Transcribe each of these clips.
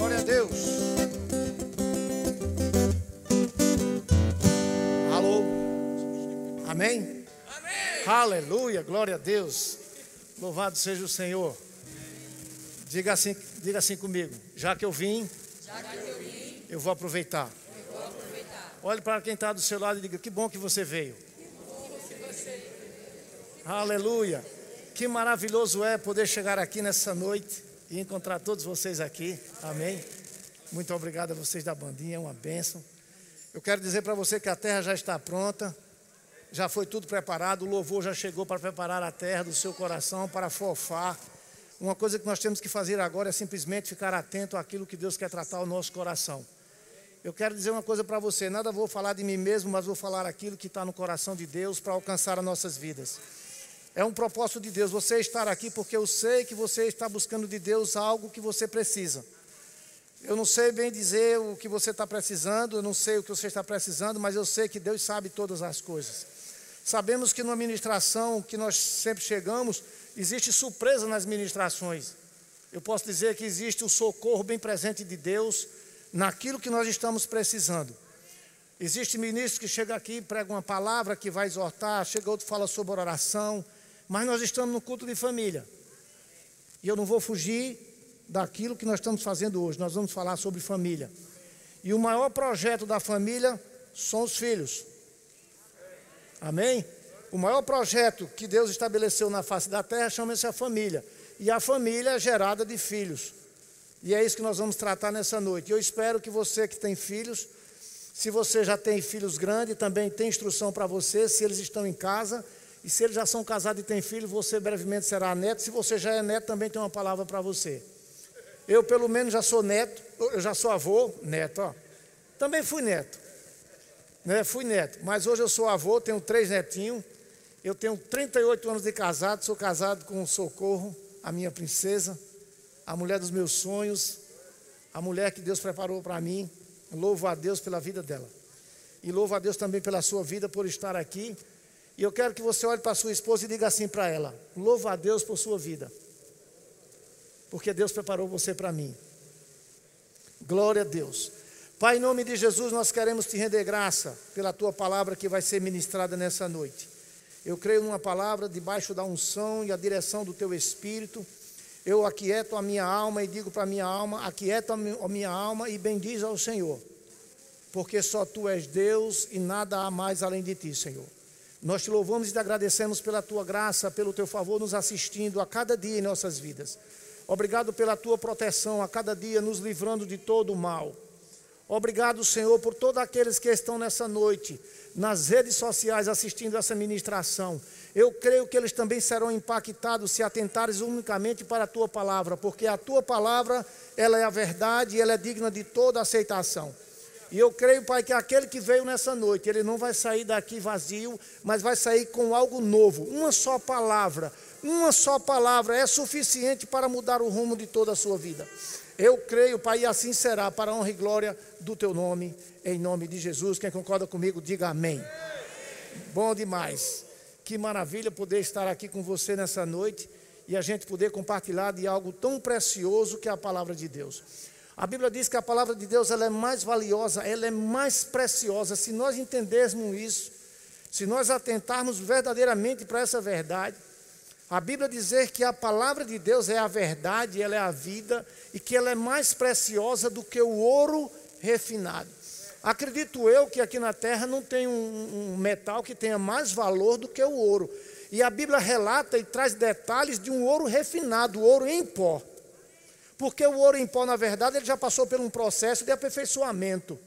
Glória a Deus. Alô? Amém? Amém. Aleluia, glória a Deus. Louvado seja o Senhor. Diga assim, diga assim comigo. Já que eu vim, que eu, vim eu, vou aproveitar. eu vou aproveitar. Olhe para quem está do seu lado e diga: Que bom que você veio. Que bom que você veio. Aleluia. Que maravilhoso é poder chegar aqui nessa noite e encontrar todos vocês aqui. Amém. Muito obrigado a vocês da bandinha, é uma bênção. Eu quero dizer para você que a terra já está pronta, já foi tudo preparado, o louvor já chegou para preparar a terra do seu coração, para fofar. Uma coisa que nós temos que fazer agora é simplesmente ficar atento àquilo que Deus quer tratar o nosso coração. Eu quero dizer uma coisa para você: nada vou falar de mim mesmo, mas vou falar aquilo que está no coração de Deus para alcançar as nossas vidas. É um propósito de Deus você estar aqui porque eu sei que você está buscando de Deus algo que você precisa. Eu não sei bem dizer o que você está precisando, eu não sei o que você está precisando, mas eu sei que Deus sabe todas as coisas. Sabemos que numa ministração que nós sempre chegamos, existe surpresa nas ministrações. Eu posso dizer que existe o socorro bem presente de Deus naquilo que nós estamos precisando. Existe ministro que chega aqui prega uma palavra que vai exortar, chega outro fala sobre oração, mas nós estamos no culto de família. E eu não vou fugir daquilo que nós estamos fazendo hoje. Nós vamos falar sobre família. E o maior projeto da família são os filhos. Amém? O maior projeto que Deus estabeleceu na face da terra chama-se a família. E a família é gerada de filhos. E é isso que nós vamos tratar nessa noite. Eu espero que você que tem filhos, se você já tem filhos grandes, também tem instrução para você, se eles estão em casa, e se eles já são casados e têm filho, você brevemente será neto. Se você já é neto, também tem uma palavra para você. Eu, pelo menos, já sou neto, eu já sou avô, neto, ó. Também fui neto. Né? Fui neto, mas hoje eu sou avô, tenho três netinhos. Eu tenho 38 anos de casado, sou casado com o Socorro, a minha princesa, a mulher dos meus sonhos, a mulher que Deus preparou para mim. Louvo a Deus pela vida dela. E louvo a Deus também pela sua vida, por estar aqui. E eu quero que você olhe para sua esposa e diga assim para ela: louva a Deus por sua vida, porque Deus preparou você para mim. Glória a Deus. Pai, em nome de Jesus, nós queremos te render graça pela tua palavra que vai ser ministrada nessa noite. Eu creio numa palavra debaixo da unção e a direção do teu espírito. Eu aquieto a minha alma e digo para a minha alma: aquieta a minha alma e bendiz ao Senhor, porque só tu és Deus e nada há mais além de ti, Senhor. Nós te louvamos e te agradecemos pela tua graça, pelo teu favor nos assistindo a cada dia em nossas vidas. Obrigado pela tua proteção a cada dia, nos livrando de todo o mal. Obrigado, Senhor, por todos aqueles que estão nessa noite nas redes sociais assistindo essa ministração. Eu creio que eles também serão impactados se atentares unicamente para a tua palavra, porque a tua palavra, ela é a verdade e ela é digna de toda aceitação. E eu creio, Pai, que aquele que veio nessa noite, ele não vai sair daqui vazio, mas vai sair com algo novo. Uma só palavra, uma só palavra é suficiente para mudar o rumo de toda a sua vida. Eu creio, Pai, e assim será, para a honra e glória do teu nome, em nome de Jesus. Quem concorda comigo, diga amém. Bom demais. Que maravilha poder estar aqui com você nessa noite e a gente poder compartilhar de algo tão precioso que é a palavra de Deus. A Bíblia diz que a palavra de Deus ela é mais valiosa, ela é mais preciosa. Se nós entendermos isso, se nós atentarmos verdadeiramente para essa verdade, a Bíblia dizer que a palavra de Deus é a verdade, ela é a vida e que ela é mais preciosa do que o ouro refinado. Acredito eu que aqui na terra não tem um, um metal que tenha mais valor do que o ouro. E a Bíblia relata e traz detalhes de um ouro refinado, ouro em pó. Porque o ouro em pó, na verdade, ele já passou por um processo de aperfeiçoamento.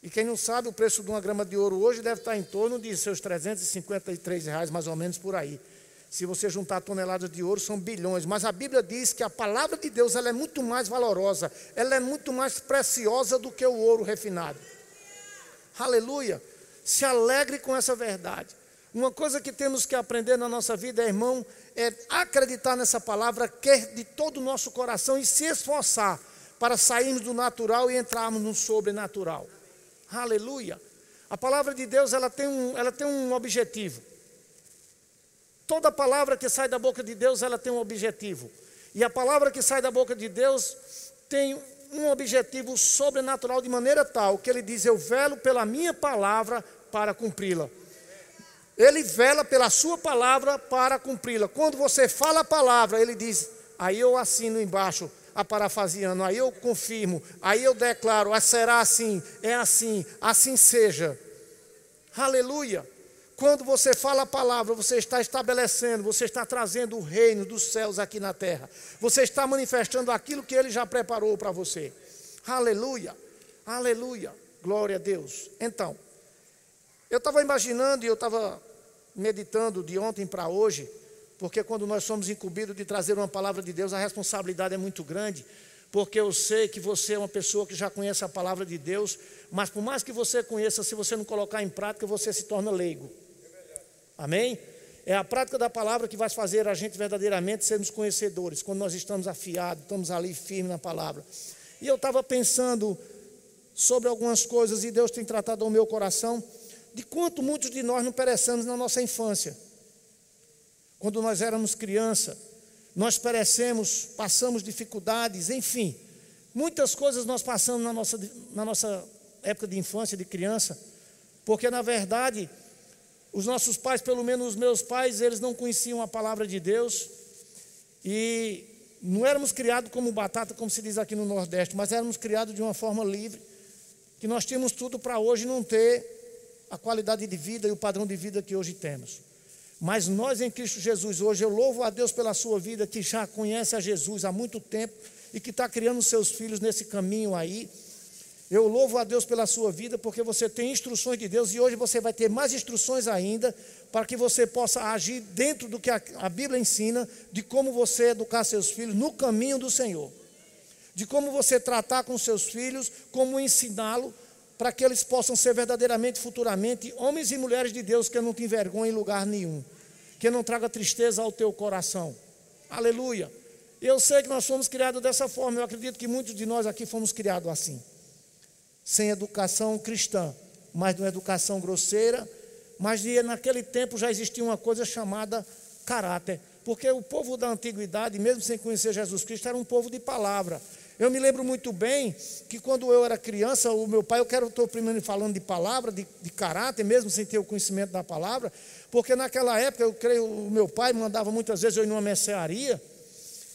E quem não sabe, o preço de uma grama de ouro hoje deve estar em torno de seus 353 reais, mais ou menos por aí. Se você juntar toneladas de ouro, são bilhões. Mas a Bíblia diz que a palavra de Deus ela é muito mais valorosa, ela é muito mais preciosa do que o ouro refinado. Aleluia! Se alegre com essa verdade. Uma coisa que temos que aprender na nossa vida, irmão, é acreditar nessa palavra, quer de todo o nosso coração e se esforçar para sairmos do natural e entrarmos no sobrenatural. Aleluia. A palavra de Deus ela tem um, ela tem um objetivo. Toda palavra que sai da boca de Deus ela tem um objetivo. E a palavra que sai da boca de Deus tem um objetivo sobrenatural de maneira tal que ele diz: Eu velo pela minha palavra para cumpri-la. Ele vela pela sua palavra para cumpri-la. Quando você fala a palavra, ele diz: Aí eu assino embaixo, a parafaseando, aí eu confirmo, aí eu declaro: ah, será assim, é assim, assim seja. Aleluia. Quando você fala a palavra, você está estabelecendo, você está trazendo o reino dos céus aqui na terra. Você está manifestando aquilo que ele já preparou para você. Aleluia. Aleluia. Glória a Deus. Então, eu estava imaginando e eu estava meditando de ontem para hoje, porque quando nós somos incumbidos de trazer uma palavra de Deus, a responsabilidade é muito grande porque eu sei que você é uma pessoa que já conhece a palavra de Deus, mas por mais que você conheça, se você não colocar em prática, você se torna leigo. Amém? É a prática da palavra que vai fazer a gente verdadeiramente sermos conhecedores, quando nós estamos afiados, estamos ali firmes na palavra. E eu estava pensando sobre algumas coisas, e Deus tem tratado ao meu coração, de quanto muitos de nós não perecemos na nossa infância. Quando nós éramos criança, nós perecemos, passamos dificuldades, enfim, muitas coisas nós passamos na nossa, na nossa época de infância, de criança, porque na verdade, os nossos pais, pelo menos os meus pais, eles não conheciam a palavra de Deus e não éramos criados como batata, como se diz aqui no Nordeste, mas éramos criados de uma forma livre, que nós tínhamos tudo para hoje não ter a qualidade de vida e o padrão de vida que hoje temos. Mas nós em Cristo Jesus, hoje eu louvo a Deus pela sua vida, que já conhece a Jesus há muito tempo e que está criando seus filhos nesse caminho aí. Eu louvo a Deus pela sua vida, porque você tem instruções de Deus e hoje você vai ter mais instruções ainda para que você possa agir dentro do que a, Bíblia ensina, de como você educar seus filhos no caminho do Senhor, de como você tratar com seus filhos, como ensiná-lo para que eles possam ser verdadeiramente, futuramente, homens e mulheres de Deus que não te vergonha em lugar nenhum, que não traga tristeza ao teu coração. Aleluia. Eu sei que nós fomos criados dessa forma, eu acredito que muitos de nós aqui fomos criados assim, sem educação cristã, mas de uma educação grosseira, mas naquele tempo já existia uma coisa chamada caráter, porque o povo da antiguidade, mesmo sem conhecer Jesus Cristo, era um povo de palavra. Eu me lembro muito bem que quando eu era criança, o meu pai, eu quero, estou primeiro falando de palavra, de, de caráter, mesmo sem ter o conhecimento da palavra, porque naquela época, eu creio, o meu pai mandava muitas vezes eu ir numa mercearia,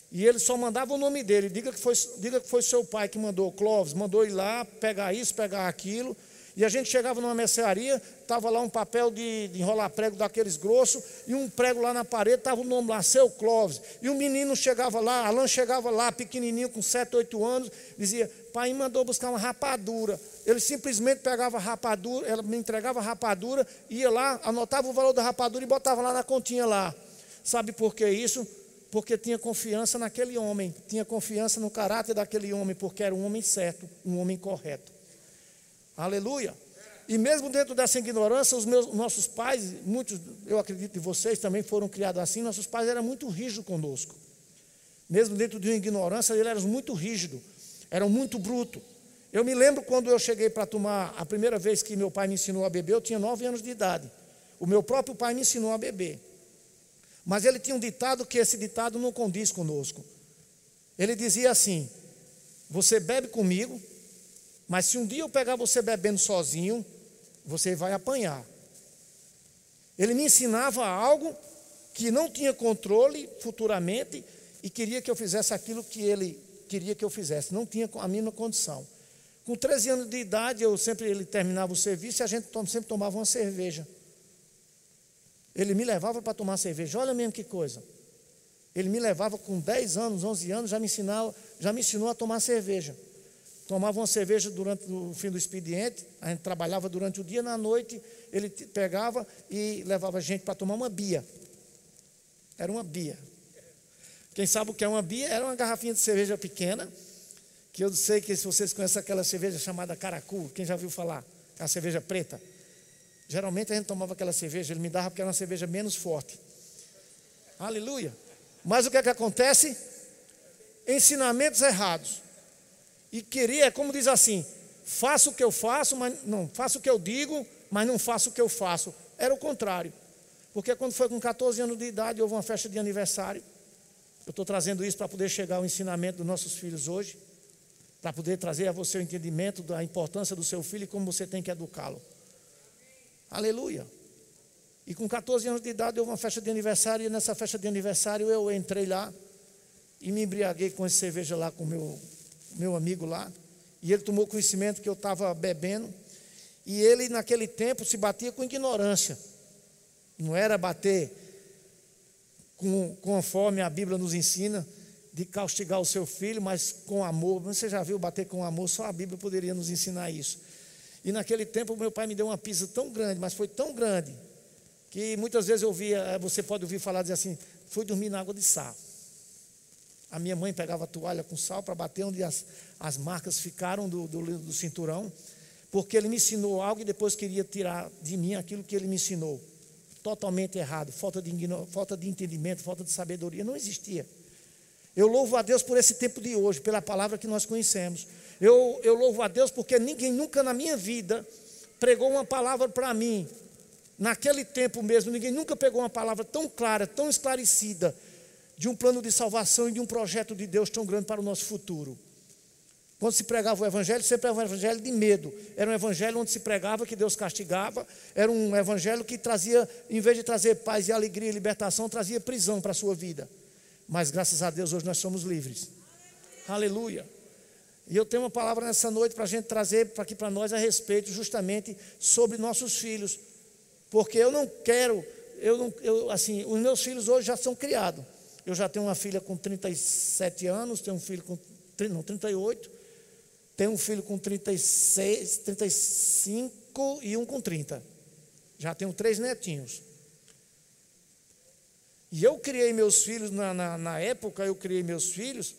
e ele só mandava o nome dele. Diga que foi, diga que foi seu pai que mandou, Clóvis, mandou ir lá pegar isso, pegar aquilo. E a gente chegava numa mercearia, estava lá um papel de, de, enrolar prego daqueles grossos, e um prego lá na parede, estava o nome lá, seu Clóvis. E o menino chegava lá, Alain chegava lá, pequenininho, com 7, 8 anos, dizia, pai mandou buscar uma rapadura. Ele simplesmente pegava a rapadura, ela me entregava a rapadura, ia lá, anotava o valor da rapadura e botava lá na continha lá. Sabe por que isso? Porque tinha confiança naquele homem, tinha confiança no caráter daquele homem, porque era um homem certo, um homem correto. Aleluia. E mesmo dentro dessa ignorância, os meus, nossos pais, muitos, eu acredito que vocês também foram criados assim, nossos pais eram muito rígidos conosco. Mesmo dentro de uma ignorância, eles eram muito rígidos, eram muito brutos. Eu me lembro quando eu cheguei para tomar, a primeira vez que meu pai me ensinou a beber, eu tinha nove anos de idade. O meu próprio pai me ensinou a beber. Mas ele tinha um ditado que esse ditado não condiz conosco. Ele dizia assim: Você bebe comigo, mas se um dia eu pegar você bebendo sozinho, você vai apanhar. Ele me ensinava algo que não tinha controle futuramente e queria que eu fizesse aquilo que ele queria que eu fizesse, não tinha a mínima condição. Com 13 anos de idade, eu sempre ele terminava o serviço e a gente sempre tomava uma cerveja. Ele me levava para tomar cerveja. Olha mesmo que coisa. Ele me levava com 10 anos, 11 anos, já me ensinava, já me ensinou a tomar cerveja tomava uma cerveja durante o fim do expediente, a gente trabalhava durante o dia, na noite ele pegava e levava a gente para tomar uma bia. Era uma bia. Quem sabe o que é uma bia? Era uma garrafinha de cerveja pequena, que eu sei que se vocês conhecem aquela cerveja chamada caracu, quem já viu falar? A cerveja preta. Geralmente a gente tomava aquela cerveja, ele me dava porque era uma cerveja menos forte. Aleluia. Mas o que é que acontece? Ensinamentos errados. E queria, como diz assim, faço o que eu faço, mas não, faço o que eu digo, mas não faço o que eu faço. Era o contrário. Porque quando foi com 14 anos de idade, houve uma festa de aniversário. Eu estou trazendo isso para poder chegar ao ensinamento dos nossos filhos hoje. para poder trazer a você o entendimento da importância do seu filho e como você tem que educá-lo. Aleluia. E com 14 anos de idade houve uma festa de aniversário, e nessa festa de aniversário eu entrei lá e me embriaguei com essa cerveja lá com meu, meu amigo lá. E ele tomou conhecimento que eu estava bebendo. E ele, naquele tempo, se batia com ignorância. Não era bater com, conforme a Bíblia nos ensina, de castigar o seu filho, mas com amor. Você já viu bater com amor? Só a Bíblia poderia nos ensinar isso. E naquele tempo, meu pai me deu uma pisa tão grande, mas foi tão grande, que muitas vezes eu ouvia, eh, você pode ouvir falar dizer assim: fui dormir na água de sal. A minha mãe pegava a toalha com sal para bater onde as, as marcas ficaram do, do, do cinturão, porque ele me ensinou algo e depois queria tirar de mim aquilo que ele me ensinou totalmente errado, falta de, falta de entendimento, falta de sabedoria, não existia. Eu louvo a Deus por esse tempo de hoje, pela palavra que nós conhecemos. Eu, eu louvo a Deus porque ninguém nunca na minha vida pregou uma palavra para mim. Naquele tempo mesmo, ninguém nunca pegou uma palavra tão clara, tão esclarecida, de um plano de salvação e de um projeto de Deus tão grande para o nosso futuro. Quando se pregava o evangelho, sempre era um evangelho de medo. Era um evangelho onde se pregava que Deus castigava. Era um evangelho que trazia, em vez de trazer paz e alegria e libertação, trazia prisão para a sua vida. Mas graças a Deus hoje nós somos livres. Aleluia. E eu tenho uma palavra nessa noite para a gente trazer aqui para nós a respeito justamente sobre nossos filhos. Porque eu não quero, eu não, eu, assim, os meus filhos hoje já são criados. Eu já tenho uma filha com 37 anos, tenho um filho com não, 38 tem um filho com 36, 35 e um com 30. Já tenho três netinhos. E eu criei meus filhos, na, na, na, época eu criei meus filhos,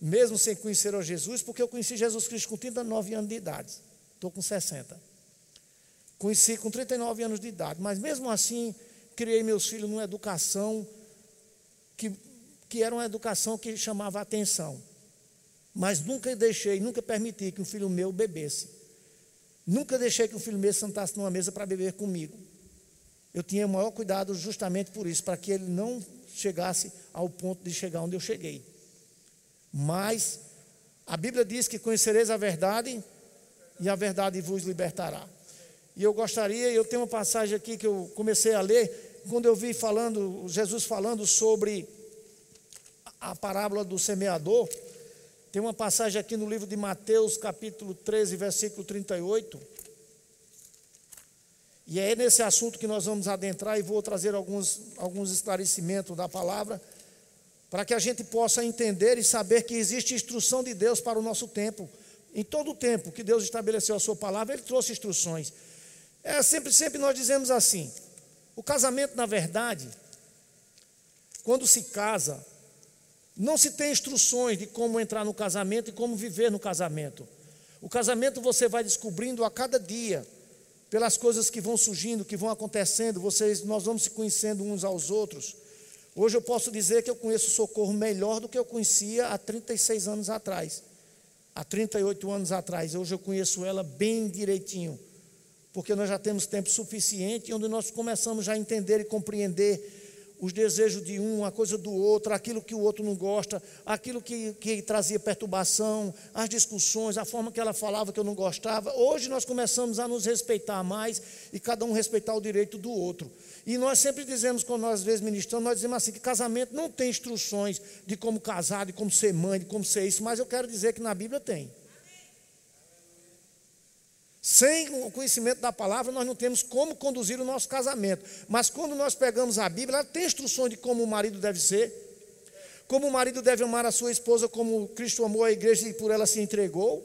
mesmo sem conhecer o Jesus, porque eu conheci Jesus Cristo com 39 anos de idade. Estou com 60. Conheci com 39 anos de idade, mas mesmo assim, criei meus filhos numa educação que, que era uma educação que chamava atenção. Mas nunca deixei, nunca permiti que um filho meu bebesse. Nunca deixei que um filho meu sentasse numa mesa para beber comigo. Eu tinha o maior cuidado justamente por isso, para que ele não chegasse ao ponto de chegar onde eu cheguei. Mas a Bíblia diz que conhecereis a verdade e a verdade vos libertará. E eu gostaria, eu tenho uma passagem aqui que eu comecei a ler, quando eu vi falando, Jesus falando sobre a parábola do semeador, tem uma passagem aqui no livro de Mateus, capítulo 13, versículo 38. E é nesse assunto que nós vamos adentrar e vou trazer alguns, alguns esclarecimentos da palavra, para que a gente possa entender e saber que existe instrução de Deus para o nosso tempo. Em todo o tempo que Deus estabeleceu a sua palavra, Ele trouxe instruções. É sempre, sempre nós dizemos assim: o casamento, na verdade, quando se casa, não se tem instruções de como entrar no casamento e como viver no casamento. O casamento você vai descobrindo a cada dia, pelas coisas que vão surgindo, que vão acontecendo, vocês, nós vamos se conhecendo uns aos outros. Hoje eu posso dizer que eu conheço o socorro melhor do que eu conhecia há 36 anos atrás, há 38 anos atrás. Hoje eu conheço ela bem direitinho, porque nós já temos tempo suficiente onde nós começamos já a entender e compreender os desejos de um, a coisa do outro, aquilo que o outro não gosta, aquilo que, que trazia perturbação, as discussões, a forma que ela falava que eu não gostava. Hoje nós começamos a nos respeitar mais e cada um respeitar o direito do outro. E nós sempre dizemos, quando nós às vezes ministramos, nós dizemos assim, que casamento não tem instruções de como casar, de como ser mãe, de como ser isso, mas eu quero dizer que na Bíblia tem. Sem o conhecimento da palavra, nós não temos como conduzir o nosso casamento. Mas quando nós pegamos a Bíblia, ela tem instruções de como o marido deve ser, como o marido deve amar a sua esposa, como Cristo amou a igreja e por ela se entregou.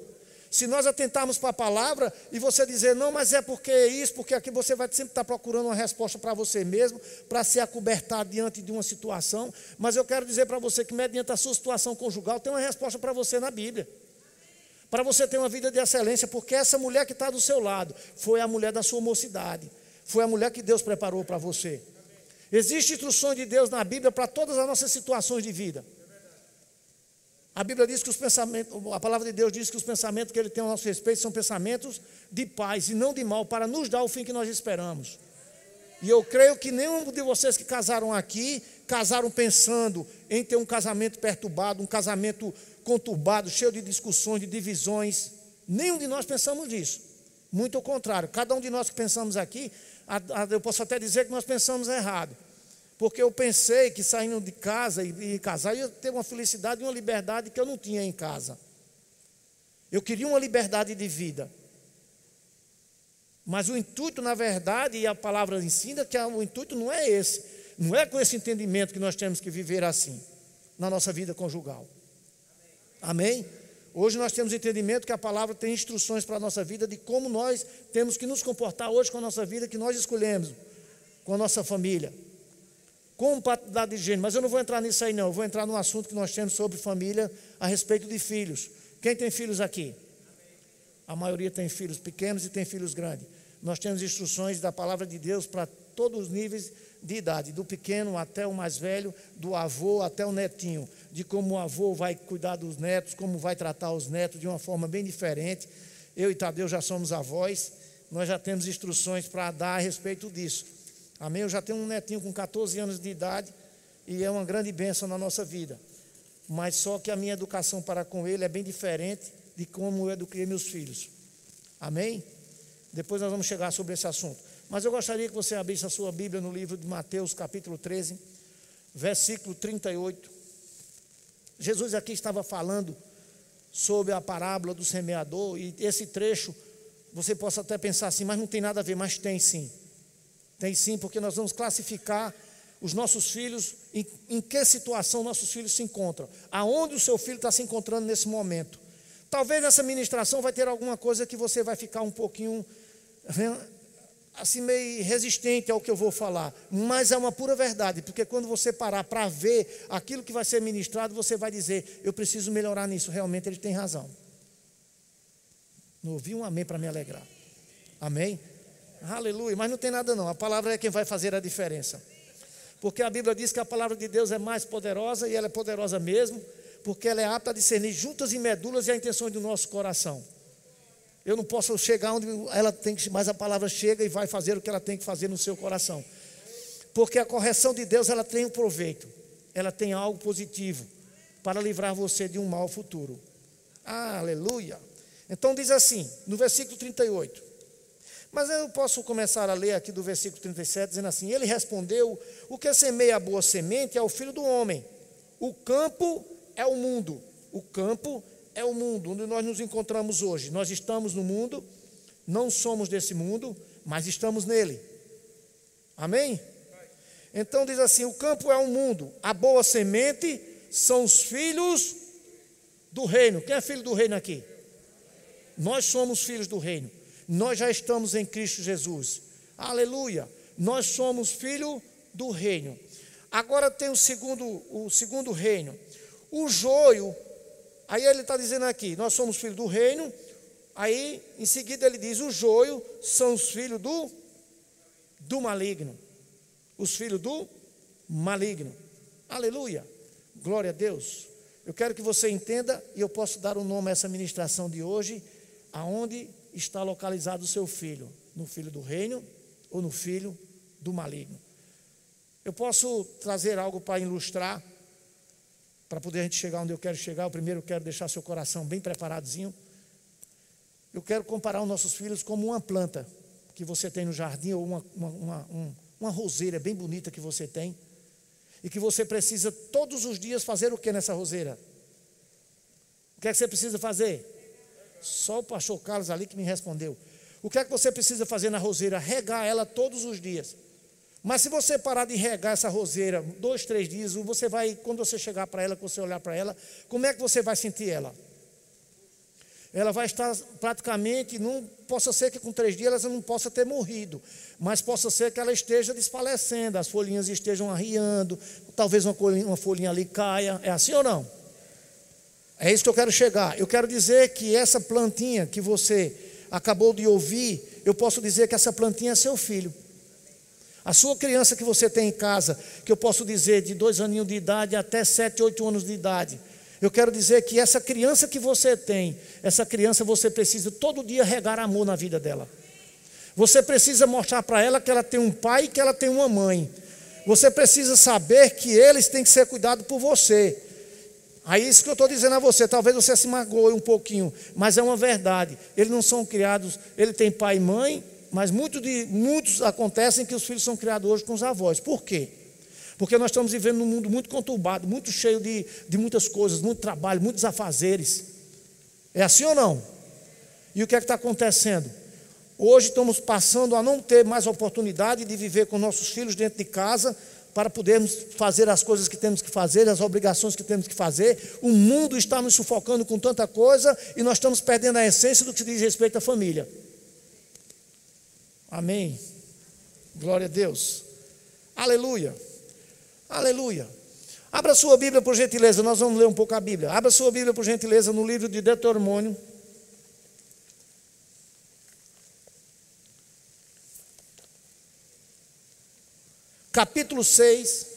Se nós atentarmos para a palavra e você dizer, não, mas é porque é isso, porque aqui você vai sempre estar procurando uma resposta para você mesmo, para se acobertar diante de uma situação. Mas eu quero dizer para você que, mediante a sua situação conjugal, tem uma resposta para você na Bíblia para você ter uma vida de excelência, porque essa mulher que está do seu lado foi a mulher da sua mocidade, foi a mulher que Deus preparou para você. Existe instrução de Deus na Bíblia para todas as nossas situações de vida. A Bíblia diz que os pensamentos, a palavra de Deus diz que os pensamentos que Ele tem a nosso respeito são pensamentos de paz e não de mal, para nos dar o fim que nós esperamos. E eu creio que nenhum de vocês que casaram aqui, casaram pensando em ter um casamento perturbado, um casamento conturbado, cheio de discussões, de divisões. Nenhum de nós pensamos nisso. Muito ao contrário, cada um de nós que pensamos aqui, eu posso até dizer que nós pensamos errado. Porque eu pensei que saindo de casa e, casar, eu ia ter uma felicidade e uma liberdade que eu não tinha em casa. Eu queria uma liberdade de vida. Mas o intuito, na verdade, e a palavra ensina que o intuito não é esse. Não é com esse entendimento que nós temos que viver assim, na nossa vida conjugal. Amém? Hoje nós temos entendimento que a palavra tem instruções para a nossa vida de como nós temos que nos comportar hoje com a nossa vida que nós escolhemos, com a nossa família. Com paternidade de gênero, mas eu não vou entrar nisso aí não, eu vou entrar num assunto que nós temos sobre família a respeito de filhos. Quem tem filhos aqui? A maioria tem filhos pequenos e tem filhos grandes. Nós temos instruções da palavra de Deus para todos os níveis de idade, do pequeno até o mais velho, do avô até o netinho, de como o avô vai cuidar dos netos, como vai tratar os netos de uma forma bem diferente. Eu e Tadeu já somos avós, nós já temos instruções para dar a respeito disso. Amém? Eu já tenho um netinho com 14 anos de idade e é uma grande bênção na nossa vida. Mas só que a minha educação para com ele é bem diferente de como eu eduquei meus filhos. Amém? Depois nós vamos chegar sobre esse assunto. Mas eu gostaria que você abrisse a sua Bíblia no livro de Mateus, capítulo 13, versículo 38. Jesus aqui estava falando sobre a parábola do semeador, e esse trecho, você possa até pensar assim, mas não tem nada a ver, mas tem sim. Tem sim, porque nós vamos classificar os nossos filhos, em, em que situação nossos filhos se encontram, aonde o seu filho está se encontrando nesse momento. Talvez nessa ministração vai ter alguma coisa que você vai ficar um pouquinho né, assim meio resistente ao que eu vou falar, mas é uma pura verdade, porque quando você parar para ver aquilo que vai ser ministrado, você vai dizer: eu preciso melhorar nisso. Realmente ele tem razão. Não ouvi um amém para me alegrar. Amém? Aleluia. Mas não tem nada não. A palavra é quem vai fazer a diferença. Porque a Bíblia diz que a palavra de Deus é mais poderosa e ela é poderosa mesmo porque ela é apta a discernir juntas e medulas e a intenção do nosso coração. Eu não posso chegar onde ela tem que, mas a palavra chega e vai fazer o que ela tem que fazer no seu coração. Porque a correção de Deus, ela tem um proveito. Ela tem algo positivo para livrar você de um mal futuro. aleluia. Então diz assim, no versículo 38. Mas eu posso começar a ler aqui do versículo 37, dizendo assim: Ele respondeu: O que semeia a boa semente é o filho do homem. O campo é o mundo. O campo é o mundo onde nós nos encontramos hoje. Nós estamos no mundo, não somos desse mundo, mas estamos nele. Amém? Então diz assim: o campo é o mundo, a boa semente são os filhos do reino. Quem é filho do reino aqui? Nós somos filhos do reino. Nós já estamos em Cristo Jesus. Aleluia. Nós somos filho do reino. Agora tem o segundo, o segundo reino. O joio, aí ele está dizendo aqui: nós somos filhos do reino. Aí, em seguida, ele diz: o joio são os filhos do, do maligno. Os filhos do maligno. Aleluia. Glória a Deus. Eu quero que você entenda, e eu posso dar o um nome a essa ministração de hoje, aonde está localizado o seu filho: no filho do reino ou no filho do maligno. Eu posso trazer algo para ilustrar para poder a gente chegar onde eu quero chegar, eu primeiro quero deixar seu coração bem preparadozinho. Eu quero comparar os nossos filhos como uma planta que você tem no jardim, ou uma, uma, uma, uma roseira bem bonita que você tem, e que você precisa todos os dias fazer o que nessa roseira? O que é que você precisa fazer? Só o pastor Carlos ali que me respondeu. O que é que você precisa fazer na roseira? Regar ela todos os dias. Mas se você parar de regar essa roseira dois, três dias, você vai, quando você chegar para ela, quando você olhar para ela, como é que você vai sentir ela? Ela vai estar praticamente, não possa ser que com três dias ela não possa ter morrido, mas possa ser que ela esteja desfalecendo, as folhinhas estejam arriando, talvez uma folhinha, uma folhinha ali caia. É assim ou não? É isso que eu quero chegar. Eu quero dizer que essa plantinha que você acabou de ouvir, eu posso dizer que essa plantinha é seu filho. A sua criança que você tem em casa, que eu posso dizer de dois aninhos de idade até sete, oito anos de idade. Eu quero dizer que essa criança que você tem, essa criança você precisa todo dia regar amor na vida dela. Você precisa mostrar para ela que ela tem um pai e que ela tem uma mãe. Você precisa saber que eles têm que ser cuidados por você. Aí isso que eu estou dizendo a você, talvez você se magoe um pouquinho, mas é uma verdade. Eles não são criados, ele tem pai e mãe, mas muito de, muitos acontecem que os filhos são criados hoje com os avós. Por quê? Porque nós estamos vivendo num mundo muito conturbado, muito cheio de, de muitas coisas, muito trabalho, muitos afazeres. É assim ou não? E o que é que está acontecendo? Hoje estamos passando a não ter mais oportunidade de viver com nossos filhos dentro de casa, para podermos fazer as coisas que temos que fazer, as obrigações que temos que fazer. O mundo está nos sufocando com tanta coisa e nós estamos perdendo a essência do que diz respeito à família. Amém. Glória a Deus. Aleluia. Aleluia. Abra sua Bíblia por gentileza, nós vamos ler um pouco a Bíblia. Abra sua Bíblia por gentileza no livro de Deuteronômio. capítulo 6.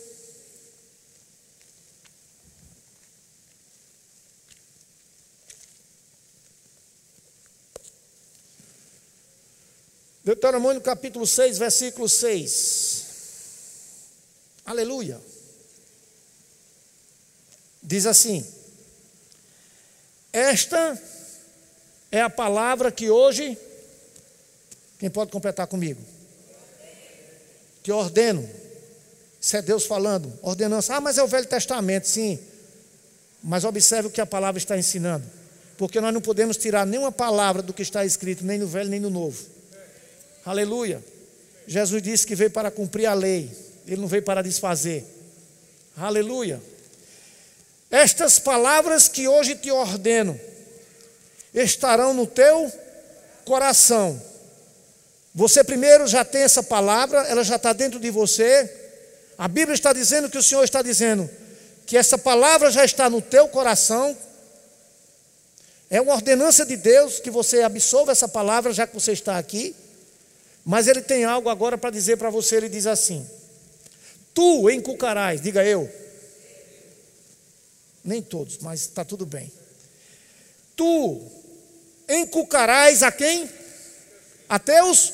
Deuteronômio capítulo 6, versículo 6. Aleluia. Diz assim: Esta é a palavra que hoje, quem pode completar comigo? Que ordeno isso é Deus falando, ordenança. Ah, mas é o Velho Testamento, sim. Mas observe o que a palavra está ensinando. Porque nós não podemos tirar nenhuma palavra do que está escrito, nem no Velho nem no Novo. Aleluia. Jesus disse que veio para cumprir a lei, ele não veio para desfazer. Aleluia. Estas palavras que hoje te ordeno estarão no teu coração. Você primeiro já tem essa palavra, ela já está dentro de você. A Bíblia está dizendo que o Senhor está dizendo que essa palavra já está no teu coração. É uma ordenança de Deus que você absolva essa palavra já que você está aqui. Mas ele tem algo agora para dizer para você. Ele diz assim: Tu encucarás, diga eu. Nem todos, mas está tudo bem. Tu encucarás a quem? A teus.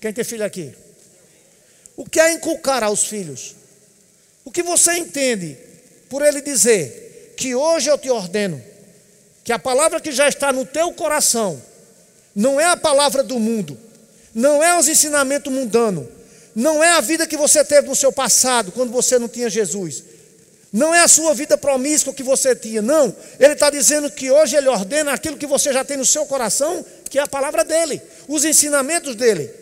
Quem tem filho aqui? O que é inculcar aos filhos? O que você entende por ele dizer que hoje eu te ordeno que a palavra que já está no teu coração não é a palavra do mundo, não é os ensinamentos mundanos, não é a vida que você teve no seu passado, quando você não tinha Jesus, não é a sua vida promíscua que você tinha, não. Ele está dizendo que hoje ele ordena aquilo que você já tem no seu coração, que é a palavra dele, os ensinamentos dele.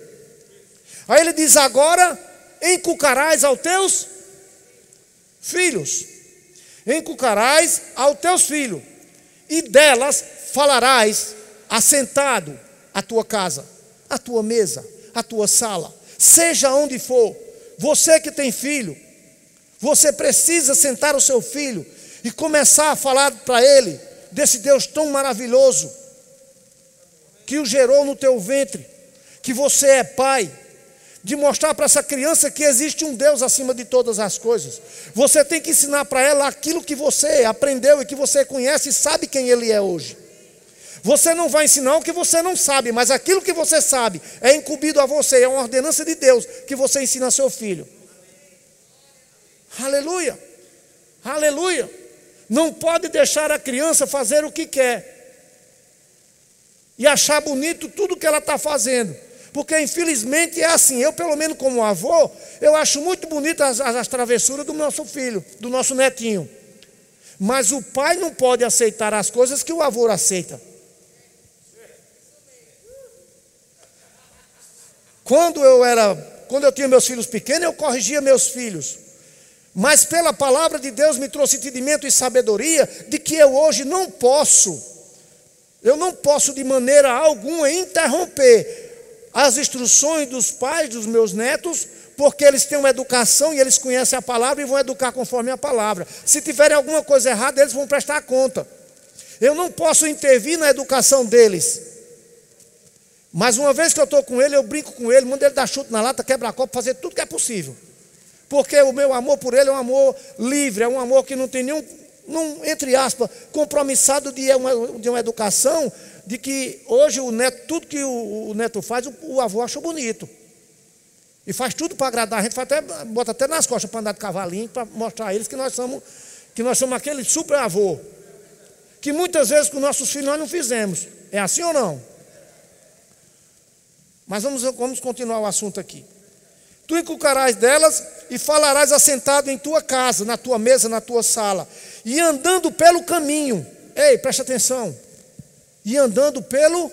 Aí ele diz: agora encucarás aos teus filhos, encucarás aos teus filhos, e delas falarás assentado a tua casa, a tua mesa, a tua sala, seja onde for. Você que tem filho, você precisa sentar o seu filho e começar a falar para ele desse Deus tão maravilhoso que o gerou no teu ventre, que você é pai de mostrar para essa criança que existe um Deus acima de todas as coisas. Você tem que ensinar para ela aquilo que você aprendeu e que você conhece e sabe quem Ele é hoje. Você não vai ensinar o que você não sabe, mas aquilo que você sabe é incumbido a você, é uma ordenança de Deus que você ensina a seu filho. Aleluia, aleluia. Não pode deixar a criança fazer o que quer e achar bonito tudo que ela está fazendo. Porque infelizmente é assim. Eu, pelo menos como avô, eu acho muito bonito as, as, as travessuras do nosso filho, do nosso netinho. Mas o pai não pode aceitar as coisas que o avô aceita. Quando eu era, quando eu tinha meus filhos pequenos, eu corrigia meus filhos. Mas pela palavra de Deus me trouxe entendimento e sabedoria de que eu hoje não posso, eu não posso de maneira alguma interromper as instruções dos pais dos meus netos, porque eles têm uma educação e eles conhecem a palavra e vão educar conforme a palavra. Se tiverem alguma coisa errada, eles vão prestar conta. Eu não posso intervir na educação deles. Mas uma vez que eu estou com ele, eu brinco com ele, mando ele dar chute na lata, quebra copo, fazer tudo que é possível. Porque o meu amor por ele é um amor livre, é um amor que não tem nenhum, não, entre aspas, compromissado de uma, de uma educação de que hoje o neto, tudo que o, o neto faz, o, o, avô acha bonito. E faz tudo para agradar a gente, até, bota até nas costas para andar de cavalinho, para mostrar a eles que nós somos, que nós somos aquele super avô, que muitas vezes com nossos filhos nós não fizemos. É assim ou não? Mas vamos, vamos continuar o assunto aqui. Tu inculcarás delas e falarás assentado em tua casa, na tua mesa, na tua sala, e andando pelo caminho. Ei, preste atenção. E andando pelo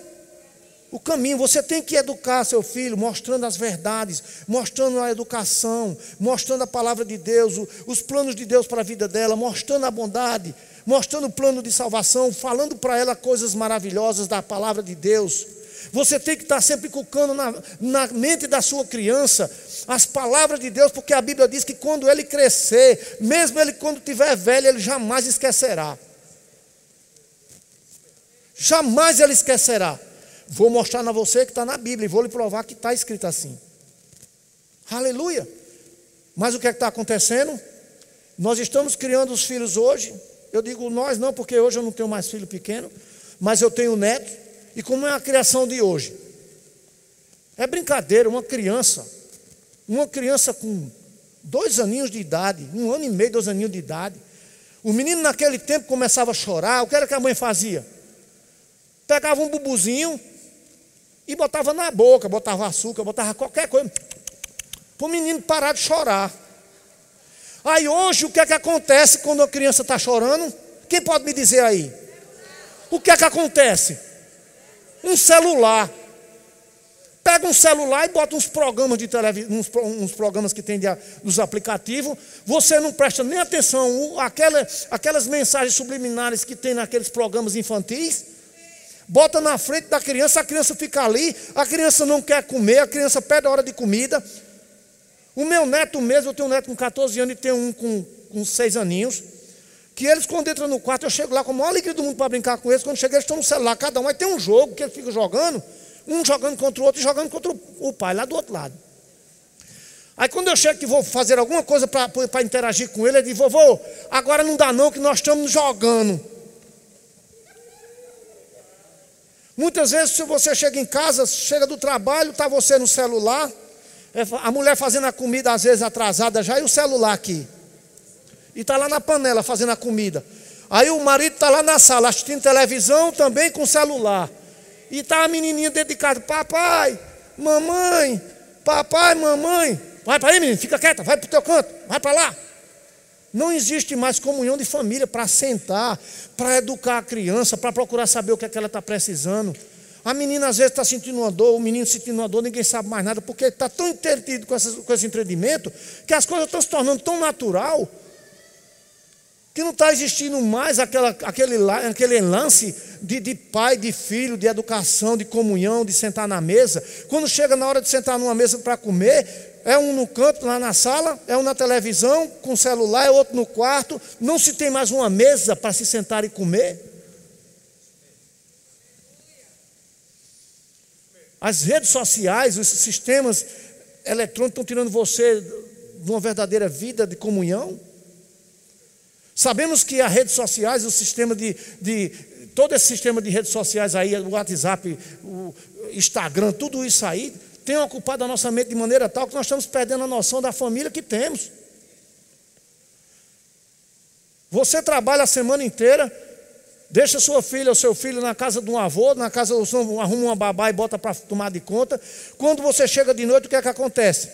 o caminho. Você tem que educar seu filho, mostrando as verdades, mostrando a educação, mostrando a palavra de Deus, os planos de Deus para a vida dela, mostrando a bondade, mostrando o plano de salvação, falando para ela coisas maravilhosas da palavra de Deus. Você tem que estar sempre colocando na, na mente da sua criança as palavras de Deus, porque a Bíblia diz que quando ele crescer, mesmo ele quando tiver velho, ele jamais esquecerá. Jamais ele esquecerá. Vou mostrar na você que está na Bíblia e vou lhe provar que está escrito assim. Aleluia. Mas o que é está acontecendo? Nós estamos criando os filhos hoje. Eu digo nós não, porque hoje eu não tenho mais filho pequeno, mas eu tenho neto. E como é a criação de hoje? É brincadeira, uma criança uma criança com dois aninhos de idade, um ano e meio, dois aninhos de idade. O menino naquele tempo começava a chorar. O que era que a mãe fazia? Pegava um bubuzinho e botava na boca, botava açúcar, botava qualquer coisa. Para o menino parar de chorar. Aí hoje o que é que acontece quando a criança está chorando? Quem pode me dizer aí? O que é que acontece? Um celular. Pega um celular e bota uns programas de televisão, uns, uns, programas que tem de, dos aplicativos, você não presta nem atenção, aquela, aquelas mensagens subliminares que tem naqueles programas infantis, bota na frente da criança, a criança fica ali, a criança não quer comer, a criança pede a hora de comida. O meu neto mesmo, eu tenho um neto com 14 anos e tenho um com, com 6 aninhos, que eles quando entram no quarto, eu chego lá com a maior alegria do mundo para brincar com eles, quando chega eles estão no celular, cada um aí tem um jogo que eles ficam jogando, um jogando contra o outro e jogando contra o pai, lá do outro lado. Aí quando eu chego que vou fazer alguma coisa para interagir com ele, ele diz, vovô, agora não dá não, que nós estamos jogando. Muitas vezes, se você chega em casa, chega do trabalho, está você no celular, é, a mulher fazendo a comida, às vezes atrasada já, e o celular aqui. E está lá na panela fazendo a comida. Aí o marido está lá na sala assistindo televisão também com celular. E tá a menininha dentro de casa, papai, mamãe, papai, mamãe. Vai para aí, menino, fica quieta, vai para o teu canto, vai para lá. Não existe mais comunhão de família para sentar, para educar a criança, para procurar saber o que, é que ela está precisando. A menina às vezes está sentindo uma dor, o menino sentindo uma dor, ninguém sabe mais nada, porque está tão entretido com, essas, com esse entendimento que as coisas estão se tornando tão natural que não está existindo mais aquela, aquele, aquele lance de, de pai, de filho, de educação, de comunhão, de sentar na mesa. Quando chega na hora de sentar numa mesa para comer, é um no canto, lá na sala, é um na televisão, com celular, é outro no quarto. Não se tem mais uma mesa para se sentar e comer. As redes sociais, os sistemas eletrônicos estão tirando você de uma verdadeira vida de comunhão. Sabemos que as redes sociais, o sistema de, de todo esse sistema de redes sociais aí, o WhatsApp, o Instagram, tudo isso aí, tem ocupado a nossa mente de maneira tal que nós estamos perdendo a noção da família que temos. Você trabalha a semana inteira, deixa sua filha ou seu filho na casa de um avô, na casa arruma uma babá e bota para tomar de conta. Quando você chega de noite, o que é que acontece?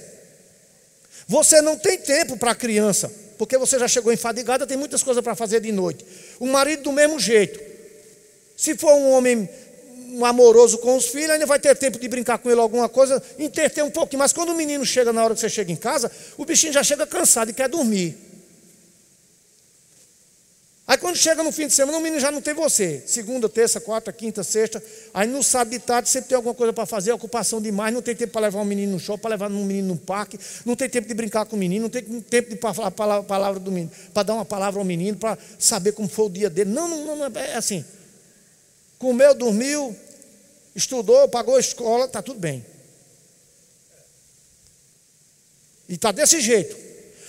Você não tem tempo para a criança porque você já chegou enfadigada, tem muitas coisas para fazer de noite. O marido, do mesmo jeito. Se for um homem amoroso com os filhos, ainda vai ter tempo de brincar com ele alguma coisa, entreter um pouquinho. Mas quando o menino chega na hora que você chega em casa, o bichinho já chega cansado e quer dormir. Aí quando chega no fim de semana, o menino já não tem você. Segunda, terça, quarta, quinta, sexta. Aí no sábado de tarde sempre tem alguma coisa para fazer, ocupação demais, não tem tempo para levar um menino no show, para levar um menino no parque, não tem tempo de brincar com o menino, não tem tempo de falar a palavra do menino, para dar uma palavra ao menino, para saber como foi o dia dele. Não, não, não, é assim. Comeu, dormiu, estudou, pagou a escola, está tudo bem. E está desse jeito.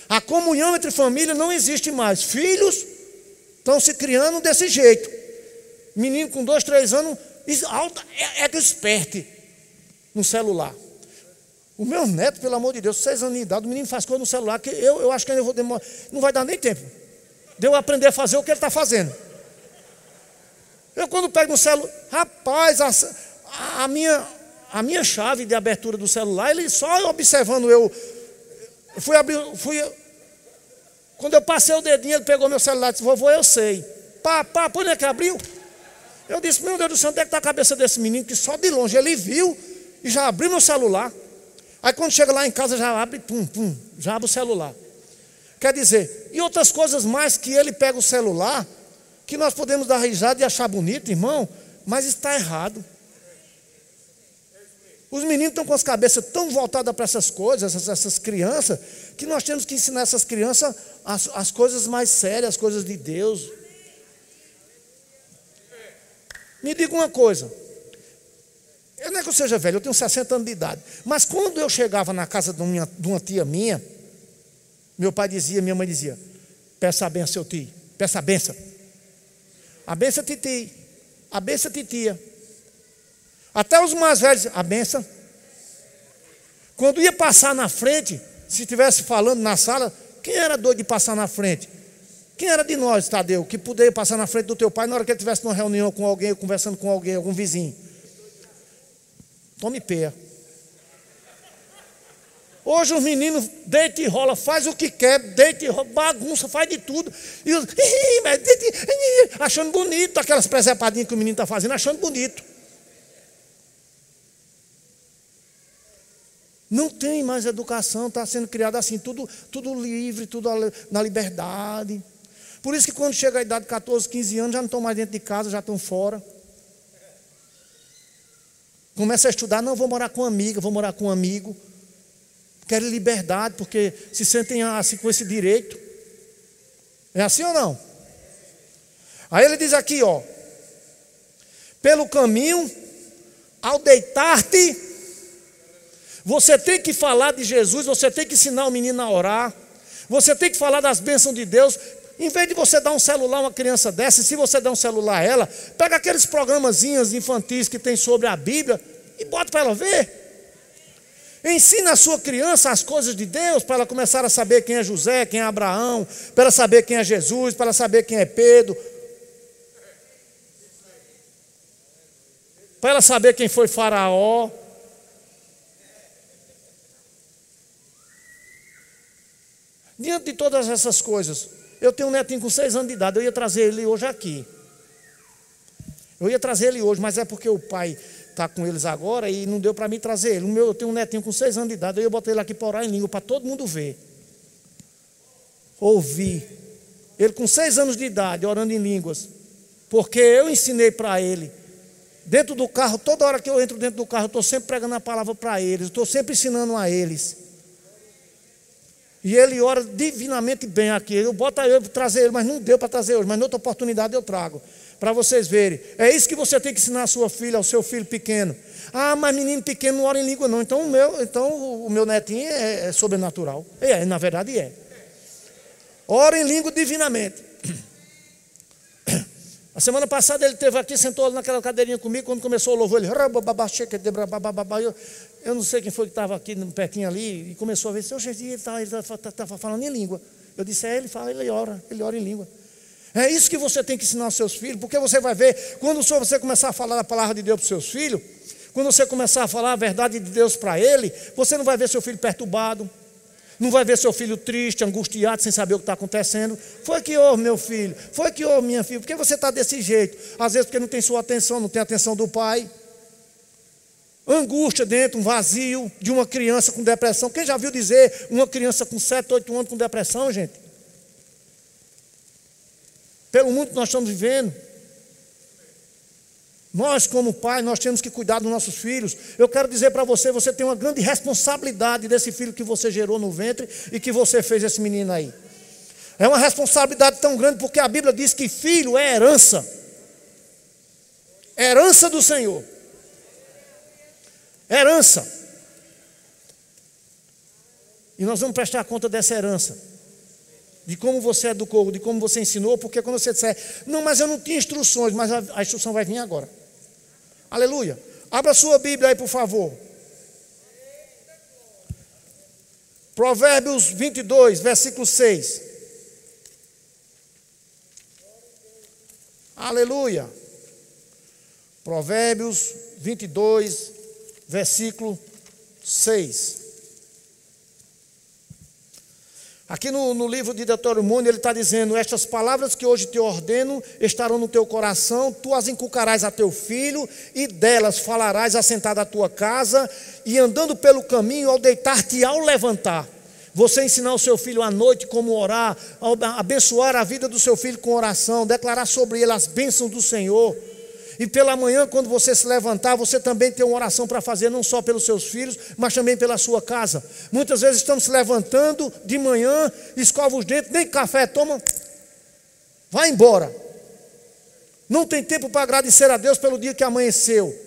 A comunhão entre família não existe mais. Filhos Estão se criando desse jeito. Menino com dois, três anos, é, é desperte no celular. O meu neto, pelo amor de Deus, seis anos de idade, o menino faz coisa no celular que eu, eu acho que ainda vou demorar. Não vai dar nem tempo. de eu aprender a fazer o que ele está fazendo. Eu quando pego no celular, rapaz, a, a, minha, a minha chave de abertura do celular, ele só observando eu. Fui abrir, fui. Quando eu passei o dedinho, ele pegou meu celular e disse, vovô, eu sei. Pá, pá, por onde é que abriu? Eu disse, meu Deus do céu, onde é que está a cabeça desse menino? Que só de longe ele viu e já abriu meu celular. Aí quando chega lá em casa, já abre, pum, pum, já abre o celular. Quer dizer, e outras coisas mais que ele pega o celular, que nós podemos dar risada e achar bonito, irmão, mas está errado. Os meninos estão com as cabeças tão voltadas para essas coisas, essas, essas, crianças, que nós temos que ensinar essas crianças as, as coisas mais sérias, as coisas de Deus. Me diga uma coisa. Eu não é que eu seja velho, eu tenho 60 anos de idade. Mas quando eu chegava na casa de uma, de uma tia minha, meu pai dizia, minha mãe dizia: Peça a benção, seu tio, peça a benção. A benção, titi, a benção, titia. Até os mais velhos, a benção. Quando ia passar na frente, se estivesse falando na sala, quem era doido de passar na frente? Quem era de nós, Tadeu, que poderia passar na frente do teu pai na hora que ele estivesse numa reunião com alguém, conversando com alguém, algum vizinho? Tome pé. Hoje os meninos deita e rola, faz o que quer, deita e rola, bagunça, faz de tudo. E os, achando bonito aquelas presepadinhas que o menino está fazendo, achando bonito. Não tem mais educação, está sendo criado assim, tudo, tudo livre, tudo na liberdade. Por isso que quando chega a idade de 14, 15 anos, já não estão mais dentro de casa, já estão fora. Começa a estudar, não, vou morar com amiga, vou morar com um amigo. Querem liberdade, porque se sentem assim com esse direito. É assim ou não? Aí ele diz aqui, ó. Pelo caminho, ao deitar-te, você tem que falar de Jesus, você tem que ensinar o menino a orar, você tem que falar das bênçãos de Deus. Em vez de você dar um celular a uma criança dessa, se você der um celular a ela, pega aqueles programazinhos infantis que tem sobre a Bíblia e bota para ela ver. Ensina a sua criança as coisas de Deus para ela começar a saber quem é José, quem é Abraão, para ela saber quem é Jesus, para ela saber quem é Pedro. Para ela saber quem foi Faraó. Diante de todas essas coisas, eu tenho um netinho com seis anos de idade, eu ia trazer ele hoje aqui. Eu ia trazer ele hoje, mas é porque o pai está com eles agora e não deu para mim trazer ele. O meu, eu tenho um netinho com seis anos de idade, eu botei ele aqui para orar em língua, para todo mundo ver. Ouvir. Ele com seis anos de idade, orando em línguas. Porque eu ensinei para ele. Dentro do carro, toda hora que eu entro dentro do carro, eu estou sempre pregando a palavra para eles, estou sempre ensinando a eles. E ele ora divinamente bem aqui. Eu boto eu para trazer ele, mas não deu para trazer hoje, mas noutra oportunidade eu trago para vocês verem. É isso que você tem que ensinar a sua filha, ao seu filho pequeno. Ah, mas menino pequeno não ora em língua, não. Então o meu, então, o meu netinho é, é sobrenatural. É, na verdade é. Ora em língua divinamente. A semana passada ele esteve aqui, sentou naquela cadeirinha comigo, quando começou o louvor, ele. Eu, não sei quem foi que estava aqui pertinho ali, e começou a ver, seu Jesus, ele estava tá, tá, tá falando em língua. Eu disse, é, ele fala, ele ora, ele ora em língua. É isso que você tem que ensinar aos seus filhos, porque você vai ver, quando você começar a falar a palavra de Deus para os seus filhos, quando você começar a falar a verdade de Deus para ele, você não vai ver seu filho perturbado, não vai ver seu filho triste, angustiado, sem saber o que está acontecendo. Foi que houve, meu filho, foi que houve, minha filha, por que você está desse jeito? Às vezes porque não tem sua atenção, não tem a atenção do pai. Angústia dentro, um vazio de uma criança com depressão. Quem já viu dizer uma criança com 7, 8 anos com depressão, gente? pelo mundo que nós estamos vivendo. Nós, como pai, nós temos que cuidar dos nossos filhos. Eu quero dizer para você, você tem uma grande responsabilidade desse filho que você gerou no ventre e que você fez esse menino aí. É uma responsabilidade tão grande porque a Bíblia diz que filho é herança. Herança do Senhor. Herança. E nós vamos prestar conta dessa herança de como você educou, de como você ensinou, porque quando você disser, não, mas eu não tinha instruções, mas a, a instrução vai vir agora. Aleluia. Abra sua Bíblia aí, por favor. Provérbios 22, versículo 6. Aleluia. Provérbios 22, versículo 6. Aqui no, no, livro de Deuteronômio, ele está dizendo: Estas palavras que hoje te ordeno estarão no teu coração, tu as inculcarás a teu filho, e delas falarás assentado à tua casa, e andando pelo caminho, ao deitar-te e ao levantar. Você ensinar o seu filho à noite como orar, abençoar a vida do seu filho com oração, declarar sobre ele as bênçãos do Senhor. E pela manhã, quando você se levantar, você também tem uma oração para fazer, não só pelos seus filhos, mas também pela sua casa. Muitas vezes estamos se levantando de manhã, escova os dentes, nem café toma, vai embora. Não tem tempo para agradecer a Deus pelo dia que amanheceu.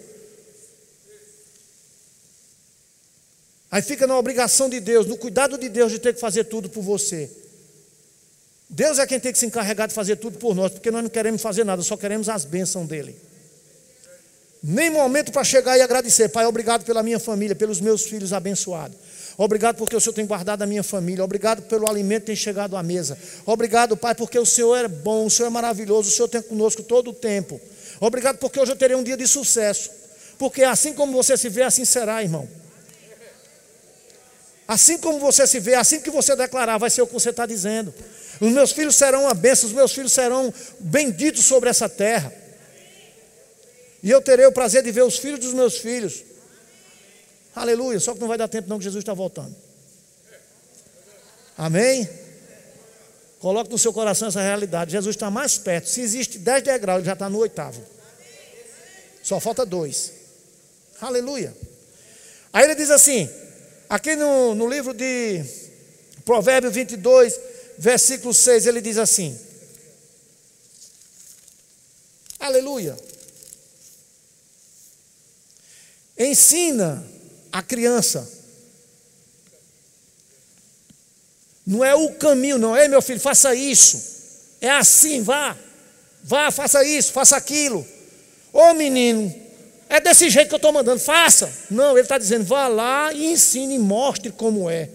Aí fica na obrigação de Deus, no cuidado de Deus de ter que fazer tudo por você. Deus é quem tem que se encarregar de fazer tudo por nós, porque nós não queremos fazer nada, só queremos as bênçãos dele. Nem momento para chegar e agradecer. Pai, obrigado pela minha família, pelos meus filhos abençoados. Obrigado porque o Senhor tem guardado a minha família. Obrigado pelo alimento que tem chegado à mesa. Obrigado, Pai, porque o Senhor é bom, o Senhor é maravilhoso, o Senhor tem conosco todo o tempo. Obrigado porque hoje eu terei um dia de sucesso. Porque assim como você se vê, assim será, irmão. Assim como você se vê, assim que você declarar, vai ser o que você está dizendo. Os meus filhos serão uma bênção, os meus filhos serão benditos sobre essa terra. E eu terei o prazer de ver os filhos dos meus filhos. Aleluia. Só que não vai dar tempo, não, que Jesus está voltando. Amém? Coloque no seu coração essa realidade. Jesus está mais perto. Se existe dez degraus, ele já está no oitavo. Só falta dois. Aleluia. Aí ele diz assim, aqui no, no livro de Provérbios 22, versículo 6, ele diz assim: Aleluia. Ensina a criança. Não é o caminho, não. Ei, meu filho, faça isso. É assim, vá. Vá, faça isso, faça aquilo. Ô menino, é desse jeito que eu estou mandando, faça. Não, ele está dizendo, vá lá e ensine e mostre como é.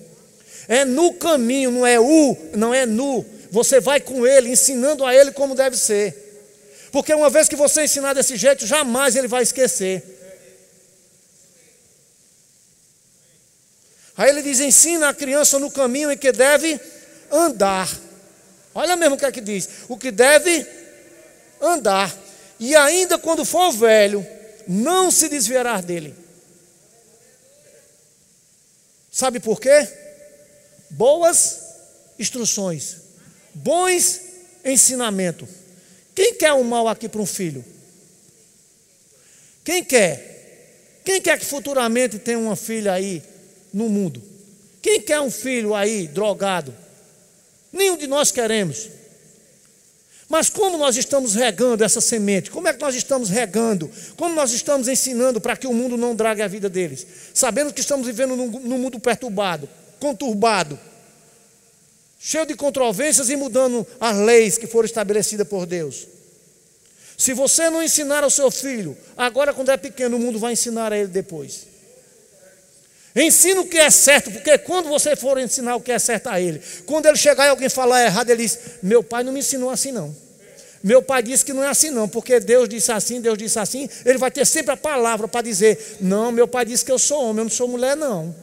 É no caminho, não é o, não é nu. Você vai com ele, ensinando a ele como deve ser. Porque uma vez que você ensinar desse jeito, jamais ele vai esquecer. Aí ele diz: ensina a criança no caminho em que deve andar. Olha mesmo o que é que diz: o que deve andar. E ainda quando for velho, não se desviará dele. Sabe por quê? Boas instruções, bons ensinamentos. Quem quer o mal aqui para um filho? Quem quer? Quem quer que futuramente tenha uma filha aí no mundo. Quem quer um filho aí drogado? Nenhum de nós queremos. Mas como nós estamos regando essa semente? Como é que nós estamos regando? Como nós estamos ensinando para que o mundo não drague a vida deles? Sabendo que estamos vivendo num, num mundo perturbado, conturbado, cheio de controvérsias e mudando as leis que foram estabelecidas por Deus. Se você não ensinar ao seu filho, agora quando é pequeno, o mundo vai ensinar a ele depois. Ensina o que é certo, porque quando você for ensinar o que é certo a ele, quando ele chegar e alguém falar errado, ele diz: Meu pai não me ensinou assim, não. Meu pai disse que não é assim, não, porque Deus disse assim, Deus disse assim. Ele vai ter sempre a palavra para dizer: Não, meu pai disse que eu sou homem, eu não sou mulher, não.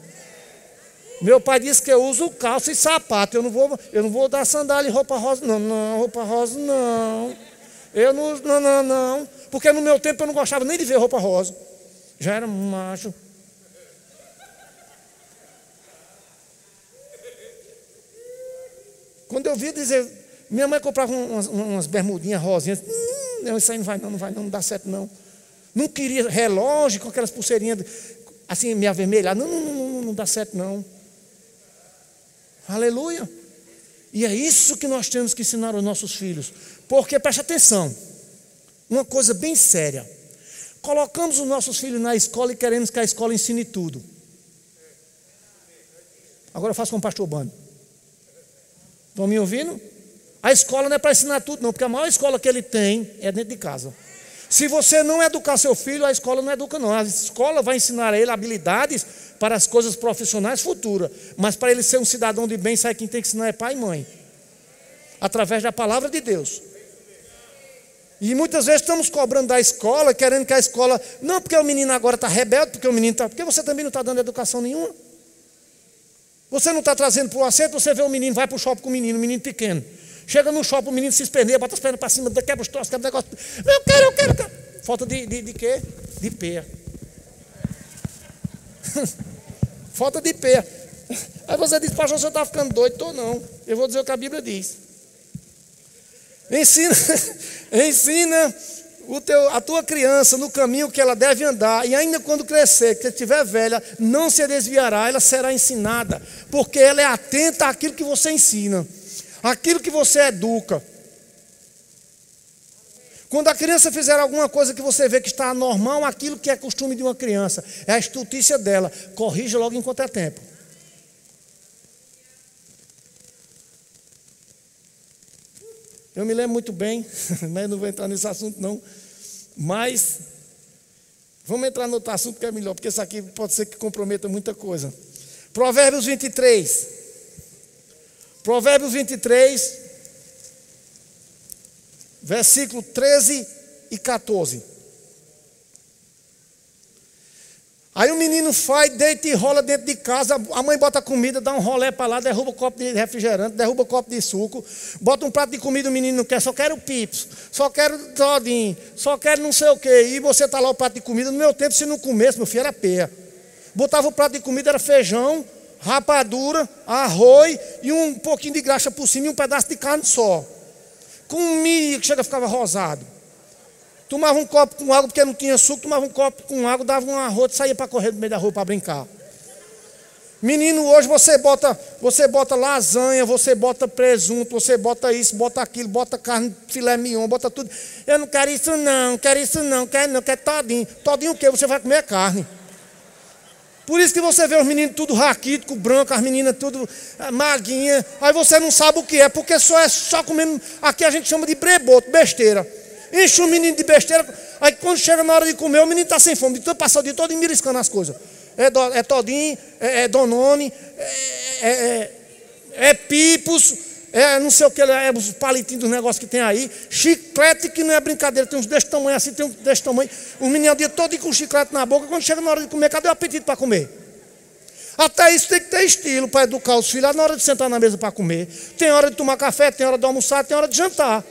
Meu pai disse que eu uso calça e sapato. Eu não vou, eu não vou dar sandália e roupa rosa, não. Não, roupa rosa, não. Eu não, não, não, não. Porque no meu tempo eu não gostava nem de ver roupa rosa. Já era macho. Quando eu vi dizer, minha mãe comprava umas, umas bermudinhas rosinhas, hum, não, isso aí não vai não, não vai não, não dá certo não. Não queria relógio com aquelas pulseirinhas assim, me avermelhar. Não, não, não, não, não dá certo não. Aleluia. E é isso que nós temos que ensinar aos nossos filhos. Porque, preste atenção, uma coisa bem séria. Colocamos os nossos filhos na escola e queremos que a escola ensine tudo. Agora eu faço com o pastor Bando. Estão me ouvindo? A escola não é para ensinar tudo, não, porque a maior escola que ele tem é dentro de casa. Se você não educar seu filho, a escola não educa, não. A escola vai ensinar a ele habilidades para as coisas profissionais futuras. Mas para ele ser um cidadão de bem, sabe quem tem que ensinar é pai e mãe. Através da palavra de Deus. E muitas vezes estamos cobrando da escola, querendo que a escola. Não, porque o menino agora está rebelde, porque o menino está. Porque você também não está dando educação nenhuma. Você não está trazendo para o assento, você vê o menino, vai para o shopping com o menino, o menino pequeno. Chega no shopping, o menino se esperneia, bota as pernas para cima, quebra os troços, quebra o negócio. Eu quero, eu quero, eu quero. Falta de, de, de quê? De pé. Falta de pé. Aí você diz, pastor, você está ficando doido? Estou não. Eu vou dizer o que a Bíblia diz. Ensina, ensina teu, a tua criança no caminho que ela deve andar, e ainda quando crescer, que estiver velha, não se desviará, ela será ensinada, porque ela é atenta àquilo que você ensina, àquilo que você educa. Quando a criança fizer alguma coisa que você vê que está anormal, aquilo que é costume de uma criança, é a estutícia dela, corrija logo enquanto é tempo. Eu me lembro muito bem, mas não vou entrar nesse assunto não. Mas vamos entrar no outro assunto que é melhor, porque isso aqui pode ser que comprometa muita coisa. Provérbios 23. Provérbios 23, versículo 13 e 14. Aí o menino faz, deita e rola dentro de casa, a mãe bota comida, dá um rolé para lá, derruba o copo de refrigerante, derruba o copo de suco, bota um prato de comida, o menino não quer, só quero pips, só quero todinho, só quero não sei o quê. E você tá lá o prato de comida, no meu tempo, se não comesse, meu filho, era peia. Botava o prato de comida, era feijão, rapadura, arroz e um pouquinho de graxa por cima e um pedaço de carne só. Comia, que chega ficava rosado. Tomava um copo com água porque não tinha suco, tomava um copo com água, dava um arroz e saía para correr no meio da rua para brincar. Menino, hoje você bota, você bota lasanha, você bota presunto, você bota isso, bota aquilo, bota carne, filé mignon, bota tudo. Eu não quero isso não, quero isso não, quero não, quero todinho. Todinho o quê? Você vai comer carne. Por isso que você vê os meninos tudo raquítico, branco, as meninas tudo eh, maguinha. Aí você não sabe o que é, porque só é só comendo. Aqui a gente chama de breboto, besteira. Enche o menino de besteira. Aí quando chega na hora de comer, o menino está sem fome. Então passar o dia todo miriscando as coisas. É, do, é todinho, é, é donone, é, é, é, é pipos, é não sei o que, é os palitinhos dos negócios que tem aí. Chiclete que não é brincadeira, tem uns desse tamanho assim, tem uns desse tamanho. O menino o dia todo com chiclete na boca. Quando chega na hora de comer, cadê o apetite para comer? Até isso tem que ter estilo para educar os filhos. Na hora de sentar na mesa para comer. Tem hora de tomar café, tem hora de almoçar, tem hora de jantar.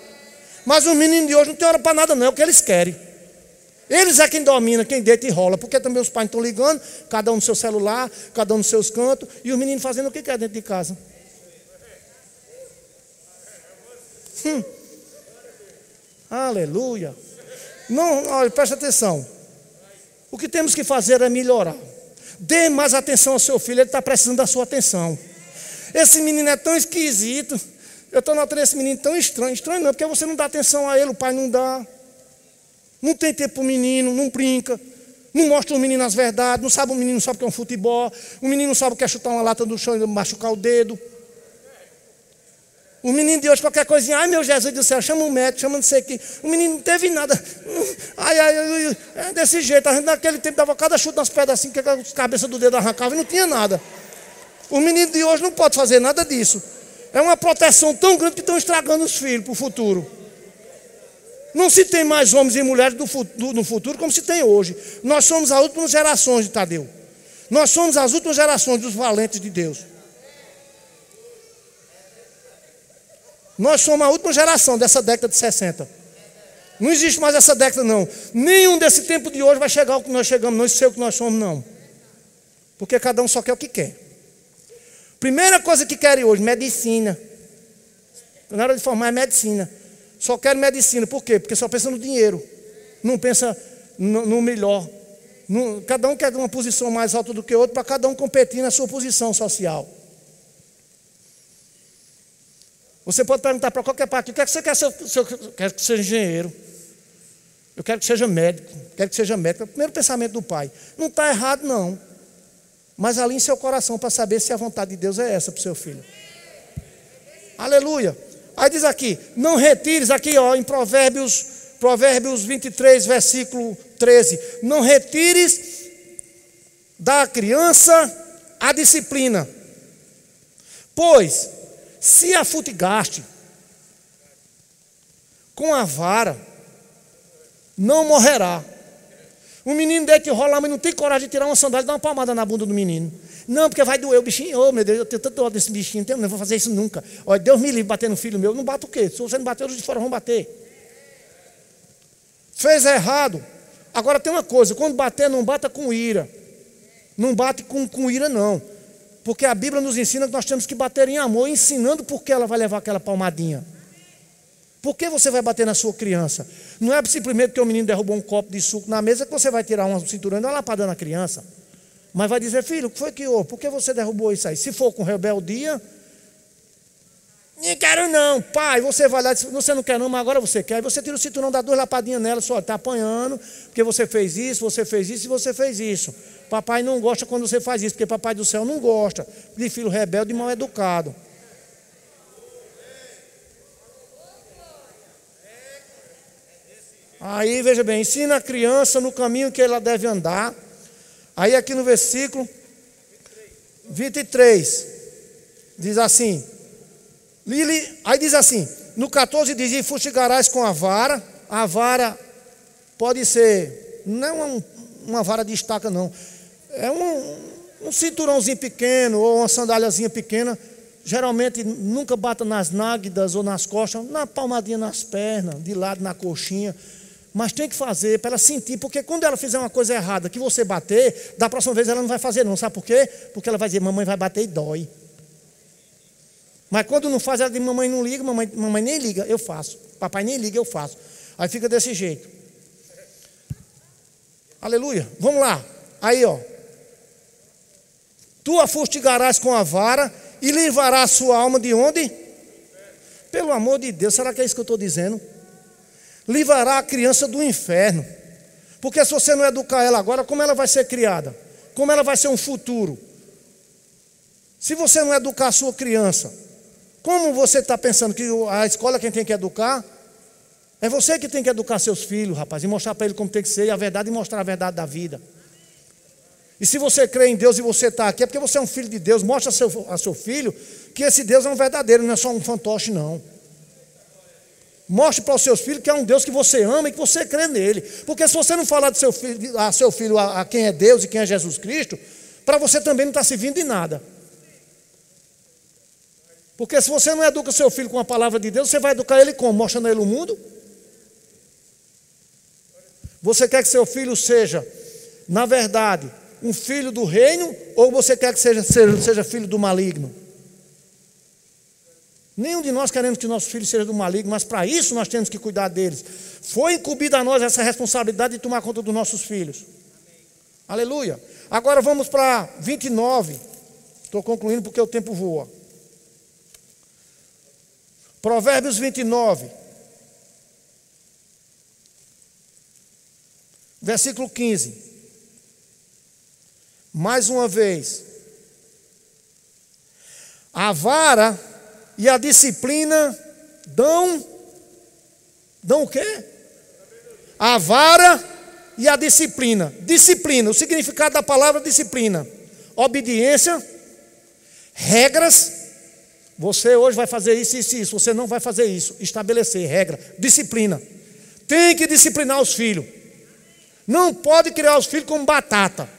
Mas os meninos de hoje não tem hora para nada, não, é o que eles querem. Eles é quem domina, quem deita e rola, porque também os pais estão ligando, cada um no seu celular, cada um nos seus cantos, e os meninos fazendo o que quer dentro de casa. Hum. Aleluia. Não, olha, preste atenção. O que temos que fazer é melhorar. Dê mais atenção ao seu filho, ele está precisando da sua atenção. Esse menino é tão esquisito. Eu estou notando esse menino tão estranho. Estranho não, porque você não dá atenção a ele, o pai não dá. Não tem tempo para o menino, não brinca. Não mostra o menino as verdades, não sabe o menino sabe o que é um futebol. O menino sabe o que é chutar uma lata do chão e machucar o dedo. O menino de hoje, qualquer coisinha, ai meu Jesus do céu, chama um médico, chama não sei o que. O menino não teve nada. Ai, ai, ai, é desse jeito. A gente naquele tempo dava cada chute nas pedras assim, que a cabeça do dedo arrancava e não tinha nada. O menino de hoje não pode fazer nada disso. É uma proteção tão grande que estão estragando os filhos para o futuro. Não se tem mais homens e mulheres do, no futuro como se tem hoje. Nós somos as últimas gerações de Tadeu. Nós somos as últimas gerações dos valentes de Deus. Nós somos a última geração dessa década de 60. Não existe mais essa década, não. Nenhum desse tempo de hoje vai chegar ao que nós chegamos, não sei o que nós somos, não. Porque cada um só quer o que quer. Primeira coisa que querem hoje, medicina. Na hora de formar é medicina. Só querem medicina. Por quê? Porque só pensa no dinheiro. Não pensa no, no melhor. No, cada um quer uma posição mais alta do que o outro para cada um competir na sua posição social. Você pode perguntar para qualquer parte: o que é você quer? Seu, seu, quer que seja engenheiro. Eu quero que seja médico. Quero que seja médico. É o primeiro pensamento do pai. Não está errado, não. Mas alinhe seu coração para saber se a vontade de Deus é essa para o seu filho. Aleluia. Aí diz aqui: não retires, aqui ó, em Provérbios, Provérbios 23, versículo 13: não retires da criança a disciplina, pois se a futigaste com a vara, não morrerá. O menino dele que rola, mas não tem coragem de tirar uma sandália e dar uma palmada na bunda do menino. Não, porque vai doer o bichinho. Oh, meu Deus, eu tenho tanto ódio desse bichinho, eu não vou fazer isso nunca. Olha, Deus me livre bater no filho meu. Não bate o quê? Se você não bater, os de fora vão bater. Fez errado. Agora tem uma coisa: quando bater, não bata com ira. Não bate com, com ira, não. Porque a Bíblia nos ensina que nós temos que bater em amor, ensinando por que ela vai levar aquela palmadinha. Por que você vai bater na sua criança? Não é simplesmente porque o menino derrubou um copo de suco na mesa que você vai tirar uma cinturão e dar uma lapada na criança. Mas vai dizer, filho, o que foi que houve? Por que você derrubou isso aí? Se for com rebeldia, não quero não, pai. Você vai lá você não quer não, mas agora você quer. Aí você tira o cinturão, dá duas lapadinhas nela, só está apanhando, porque você fez isso, você fez isso e você fez isso. Papai não gosta quando você faz isso, porque papai do céu não gosta de filho rebelde e mal educado. Aí, veja bem, ensina a criança no caminho que ela deve andar. Aí, aqui no versículo 23, diz assim: aí diz assim, no 14 diz: E fustigarás com a vara. A vara pode ser, não é um, uma vara de estaca, não. É um, um cinturãozinho pequeno ou uma sandáliazinha pequena. Geralmente nunca bata nas náguidas ou nas costas, na palmadinha nas pernas, de lado na coxinha mas tem que fazer para ela sentir, porque quando ela fizer uma coisa errada que você bater, da próxima vez ela não vai fazer, não. Sabe por quê? Porque ela vai dizer: mamãe vai bater e dói. Mas quando não faz, ela diz: mamãe não liga, mamãe, mamãe nem liga, eu faço. Papai nem liga, eu faço. Aí fica desse jeito. Aleluia. Vamos lá. Aí, ó. Tu a fustigarás com a vara e livrarás sua alma de onde? Pelo amor de Deus, será que é isso que eu estou dizendo? Livrará a criança do inferno. Porque se você não educar ela agora, como ela vai ser criada? Como ela vai ser um futuro? Se você não educar a sua criança, como você está pensando que a escola quem tem que educar? É você que tem que educar seus filhos, rapaz, e mostrar para ele como tem que ser, e a verdade e mostrar a verdade da vida. E se você crê em Deus e você está aqui, é porque você é um filho de Deus, mostra a seu, a seu filho que esse Deus é um verdadeiro, não é só um fantoche, não. Mostre para os seus filhos que é um Deus que você ama e que você crê nele. Porque se você não falar do seu filho, a seu filho a, a quem é Deus e quem é Jesus Cristo, para você também não está servindo de nada. Porque se você não educa seu filho com a palavra de Deus, você vai educar ele como? Mostrando ele o mundo? Você quer que seu filho seja, na verdade, um filho do reino, ou você quer que seja, seja, seja filho do maligno? Nenhum de nós queremos que nossos filhos sejam do maligno, mas para isso nós temos que cuidar deles. Foi incumbida a nós essa responsabilidade de tomar conta dos nossos filhos. Aleluia. Agora vamos para 29. Estou concluindo porque o tempo voa. Provérbios 29. Versículo 15. Mais uma vez. A vara e a disciplina dão dão o quê? A vara e a disciplina. Disciplina, o significado da palavra disciplina. Obediência, regras. Você hoje vai fazer isso, isso, isso. Você não vai fazer isso. Estabelecer regra, disciplina. Tem que disciplinar os filhos. Não pode criar os filhos como batata.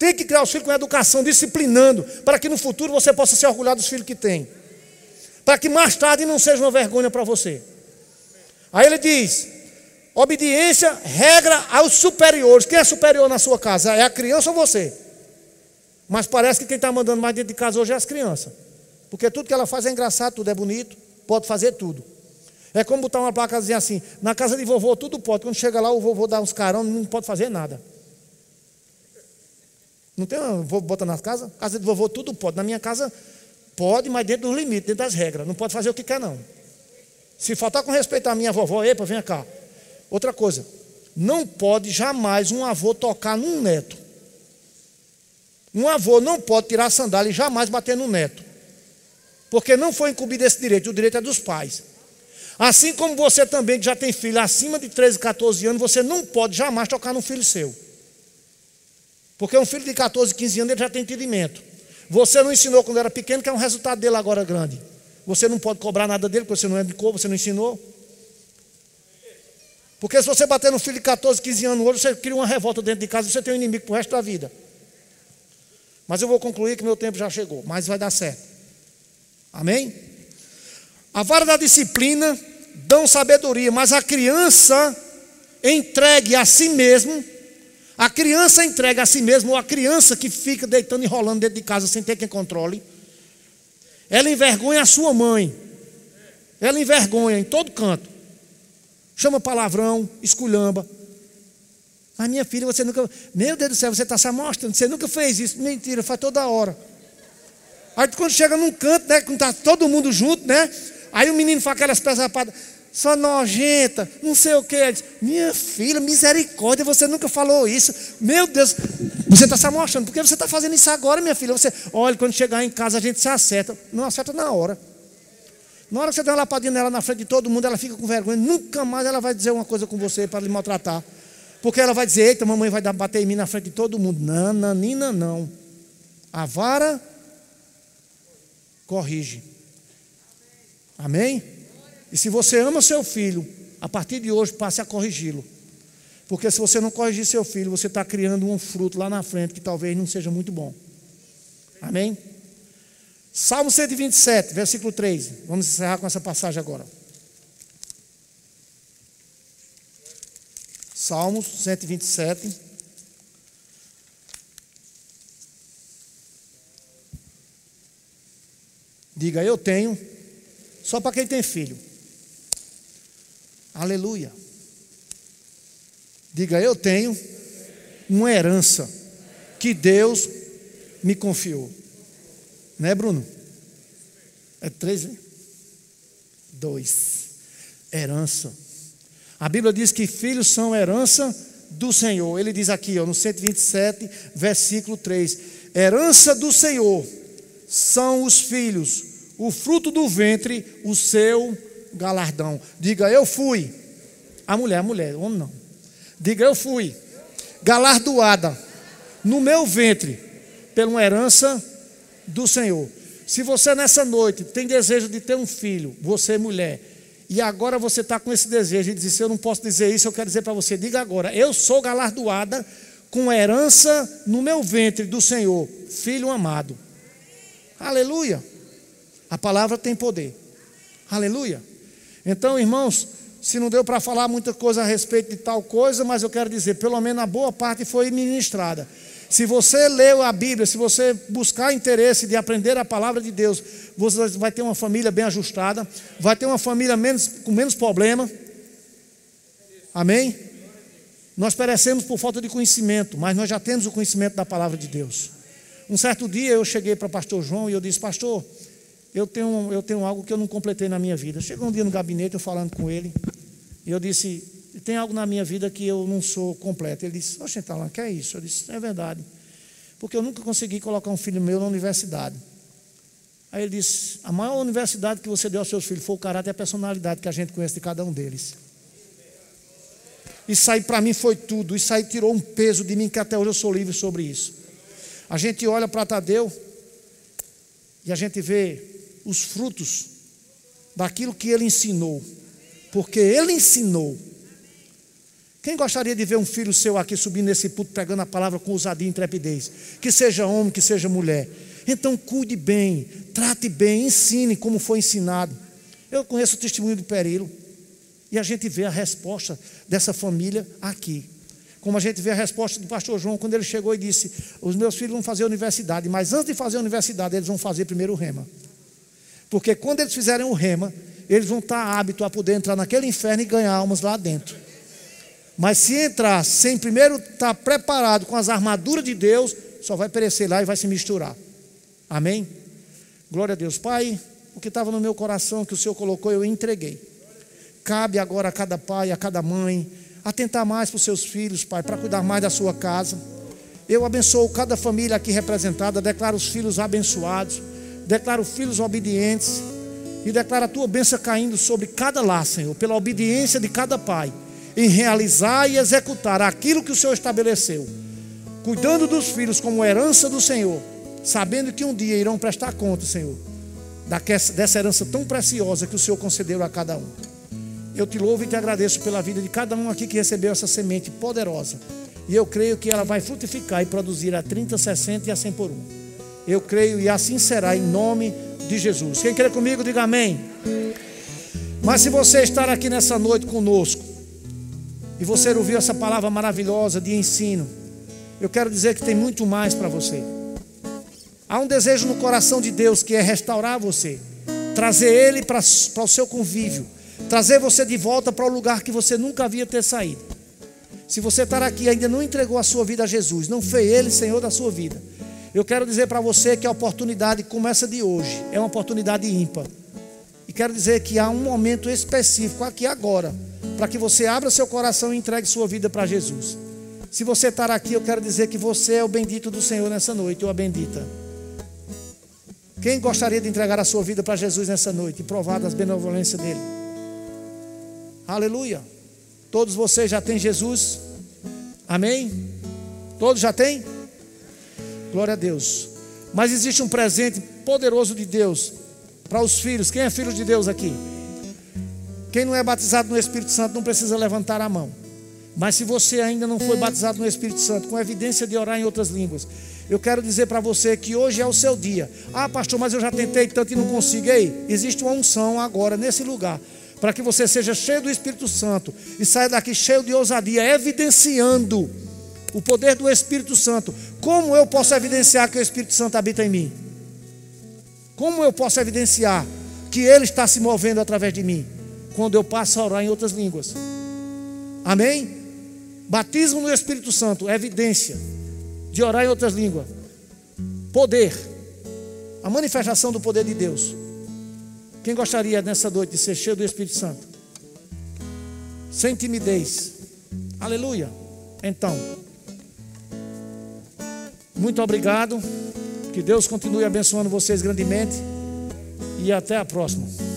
Tem que criar os filhos com educação, disciplinando, para que no futuro você possa se orgulhar dos filhos que tem. Para que mais tarde não seja uma vergonha para você. Aí ele diz: obediência, regra aos superiores. Quem é superior na sua casa? É a criança ou você? Mas parece que quem está mandando mais dentro de casa hoje é as crianças. Porque tudo que ela faz é engraçado, tudo é bonito, pode fazer tudo. É como botar uma placa dizendo assim: na casa de vovô tudo pode. Quando chega lá, o vovô dá uns carão, não pode fazer nada. Não tem uma, vou botar na casa? Casa de vovô tudo pode. Na minha casa pode, mas dentro dos limites, dentro das regras. Não pode fazer o que quer, não. Se faltar com respeito à minha vovó, epa, vem cá. Outra coisa, não pode jamais um avô tocar num neto. Um avô não pode tirar a sandália e jamais bater no neto. Porque não foi incumbido esse direito, o direito é dos pais. Assim como você também, que já tem filho acima de 13, 14 anos, você não pode jamais tocar no filho seu. Porque um filho de 14, 15 anos ele já tem entendimento. Você não ensinou quando era pequeno, que é um resultado dele agora grande. Você não pode cobrar nada dele, porque você não educou, você não ensinou. Porque se você bater no filho de 14, 15 anos hoje, você cria uma revolta dentro de casa e você tem um inimigo para o resto da vida. Mas eu vou concluir que meu tempo já chegou, mas vai dar certo. Amém? A vara da disciplina dão sabedoria, mas a criança entregue a si mesmo, a criança entregue a si mesmo, ou a criança que fica deitando e rolando dentro de casa sem ter quem controle, ela envergonha a sua mãe. Ela envergonha em todo canto. Chama palavrão, esculhamba. Mas minha filha, você nunca. Meu Deus do céu, você está se amostrando, você nunca fez isso. Mentira, faz toda hora. Aí quando chega num canto, né? Quando está todo mundo junto, né? Aí o menino faz aquelas pesadas só nojenta, não sei o que. Minha filha, misericórdia, você nunca falou isso. Meu Deus, você está se amostrando, por que você está fazendo isso agora, minha filha? Você, olha, quando chegar em casa a gente se acerta. Não acerta na hora. Na hora que você dá uma lapadinha nela na frente de todo mundo, ela fica com vergonha. Nunca mais ela vai dizer uma coisa com você para lhe maltratar. Porque ela vai dizer, eita, mamãe vai bater em mim na frente de todo mundo. Não, nanina, não. A vara corrige. Amém? E se você ama seu filho, a partir de hoje passe a corrigi-lo. Porque se você não corrigir seu filho, você está criando um fruto lá na frente que talvez não seja muito bom. Amém? Salmo 127, versículo 3. Vamos encerrar com essa passagem agora. Salmos 127. Diga, eu tenho, só para quem tem filho. Aleluia. Diga, eu tenho uma herança que Deus me confiou. Né, Bruno? É três, né? Dois. Herança. A Bíblia diz que filhos são herança do Senhor. Ele diz aqui, ó, no 127, versículo 3: Herança do Senhor são os filhos, o fruto do ventre, o seu galardão. Diga, eu fui. A mulher, a mulher, o homem não. Diga, eu fui galardoada no meu ventre pela uma herança do Senhor. Se você nessa noite tem desejo de ter um filho, você mulher, e agora você está com esse desejo e diz: Eu não posso dizer isso, eu quero dizer para você, diga agora, eu sou galardoada com herança no meu ventre do Senhor, filho amado. Aleluia. A palavra tem poder. Aleluia. Então, irmãos, se não deu para falar muita coisa a respeito de tal coisa, mas eu quero dizer, pelo menos a boa parte foi ministrada. Se você leu a Bíblia, se você buscar interesse de aprender a palavra de Deus, você vai ter uma família bem ajustada, vai ter uma família menos, com menos problema. Amém? Nós perecemos por falta de conhecimento, mas nós já temos o conhecimento da palavra de Deus. Um certo dia eu cheguei para o pastor João e eu disse, pastor, eu tenho, eu tenho algo que eu não completei na minha vida. Chegou um dia no gabinete, eu falando com ele, e eu disse: tem algo na minha vida que eu não sou completo. Ele disse: Oxe, então, que é isso? Eu disse: é verdade. Porque eu nunca consegui colocar um filho meu na universidade. Aí ele disse: a maior universidade que você deu aos seus filhos foi o caráter e a personalidade que a gente conhece de cada um deles. Isso aí para mim foi tudo. Isso aí tirou um peso de mim que até hoje eu sou livre sobre isso. A gente olha para Tadeu e a gente vê os frutos daquilo que ele ensinou. Porque ele ensinou. Quem gostaria de ver um filho seu aqui subindo nesse puto pregando a palavra com ousadia e intrepidez? Que seja homem, que seja mulher. Então cuide bem, trate bem, ensine como foi ensinado. Eu conheço o testemunho do Perilo. E a gente vê a resposta dessa família aqui. Como a gente vê a resposta do pastor João quando ele chegou e disse: Os meus filhos vão fazer a universidade, mas antes de fazer a universidade, eles vão fazer primeiro o rema. Porque quando eles fizerem o rema, eles vão estar hábitos a poder entrar naquele inferno e ganhar almas lá dentro. Mas se entrar sem primeiro estar preparado com as armaduras de Deus, só vai perecer lá e vai se misturar. Amém? Glória a Deus. Pai, o que estava no meu coração que o Senhor colocou, eu entreguei. Cabe agora a cada pai, a cada mãe, atentar mais para os seus filhos, Pai, para cuidar mais da sua casa. Eu abençoo cada família aqui representada, declaro os filhos abençoados declaro filhos obedientes e declaro a tua bênção caindo sobre cada lar, Senhor, pela obediência de cada pai, em realizar e executar aquilo que o Senhor estabeleceu, cuidando dos filhos como herança do Senhor, sabendo que um dia irão prestar conta, Senhor, dessa herança tão preciosa que o Senhor concedeu a cada um. eu te louvo e te agradeço pela vida de cada um aqui que recebeu essa semente poderosa. E eu creio que ela vai frutificar e produzir a 30, 60 e a 100 por um. Eu creio e assim será em nome de Jesus. Quem crê comigo, diga amém. Mas se você estar aqui nessa noite conosco e você ouviu essa palavra maravilhosa de ensino, eu quero dizer que tem muito mais para você. Há um desejo no coração de Deus que é restaurar você, trazer Ele para o seu convívio, trazer você de volta para o lugar que você nunca havia ter saído. Se você estar aqui e ainda não entregou a sua vida a Jesus, não foi Ele Senhor da sua vida, eu quero dizer para você que a oportunidade começa de hoje, é uma oportunidade ímpar. E quero dizer que há um momento específico aqui agora, para que você abra seu coração e entregue sua vida para Jesus. Se você estar aqui, eu quero dizer que você é o bendito do Senhor nessa noite, ou a bendita. Quem gostaria de entregar a sua vida para Jesus nessa noite e provar das benevolências dele? Aleluia. Todos vocês já têm Jesus? Amém? Todos já têm? Glória a Deus. Mas existe um presente poderoso de Deus para os filhos. Quem é filho de Deus aqui? Quem não é batizado no Espírito Santo não precisa levantar a mão. Mas se você ainda não foi batizado no Espírito Santo, com evidência de orar em outras línguas, eu quero dizer para você que hoje é o seu dia. Ah, pastor, mas eu já tentei tanto e não consigo. Ei, existe uma unção agora nesse lugar para que você seja cheio do Espírito Santo e saia daqui cheio de ousadia, evidenciando o poder do Espírito Santo. Como eu posso evidenciar que o Espírito Santo habita em mim? Como eu posso evidenciar que ele está se movendo através de mim? Quando eu passo a orar em outras línguas. Amém? Batismo no Espírito Santo, evidência de orar em outras línguas. Poder. A manifestação do poder de Deus. Quem gostaria nessa noite de ser cheio do Espírito Santo? Sem timidez. Aleluia. Então, muito obrigado. Que Deus continue abençoando vocês grandemente. E até a próxima.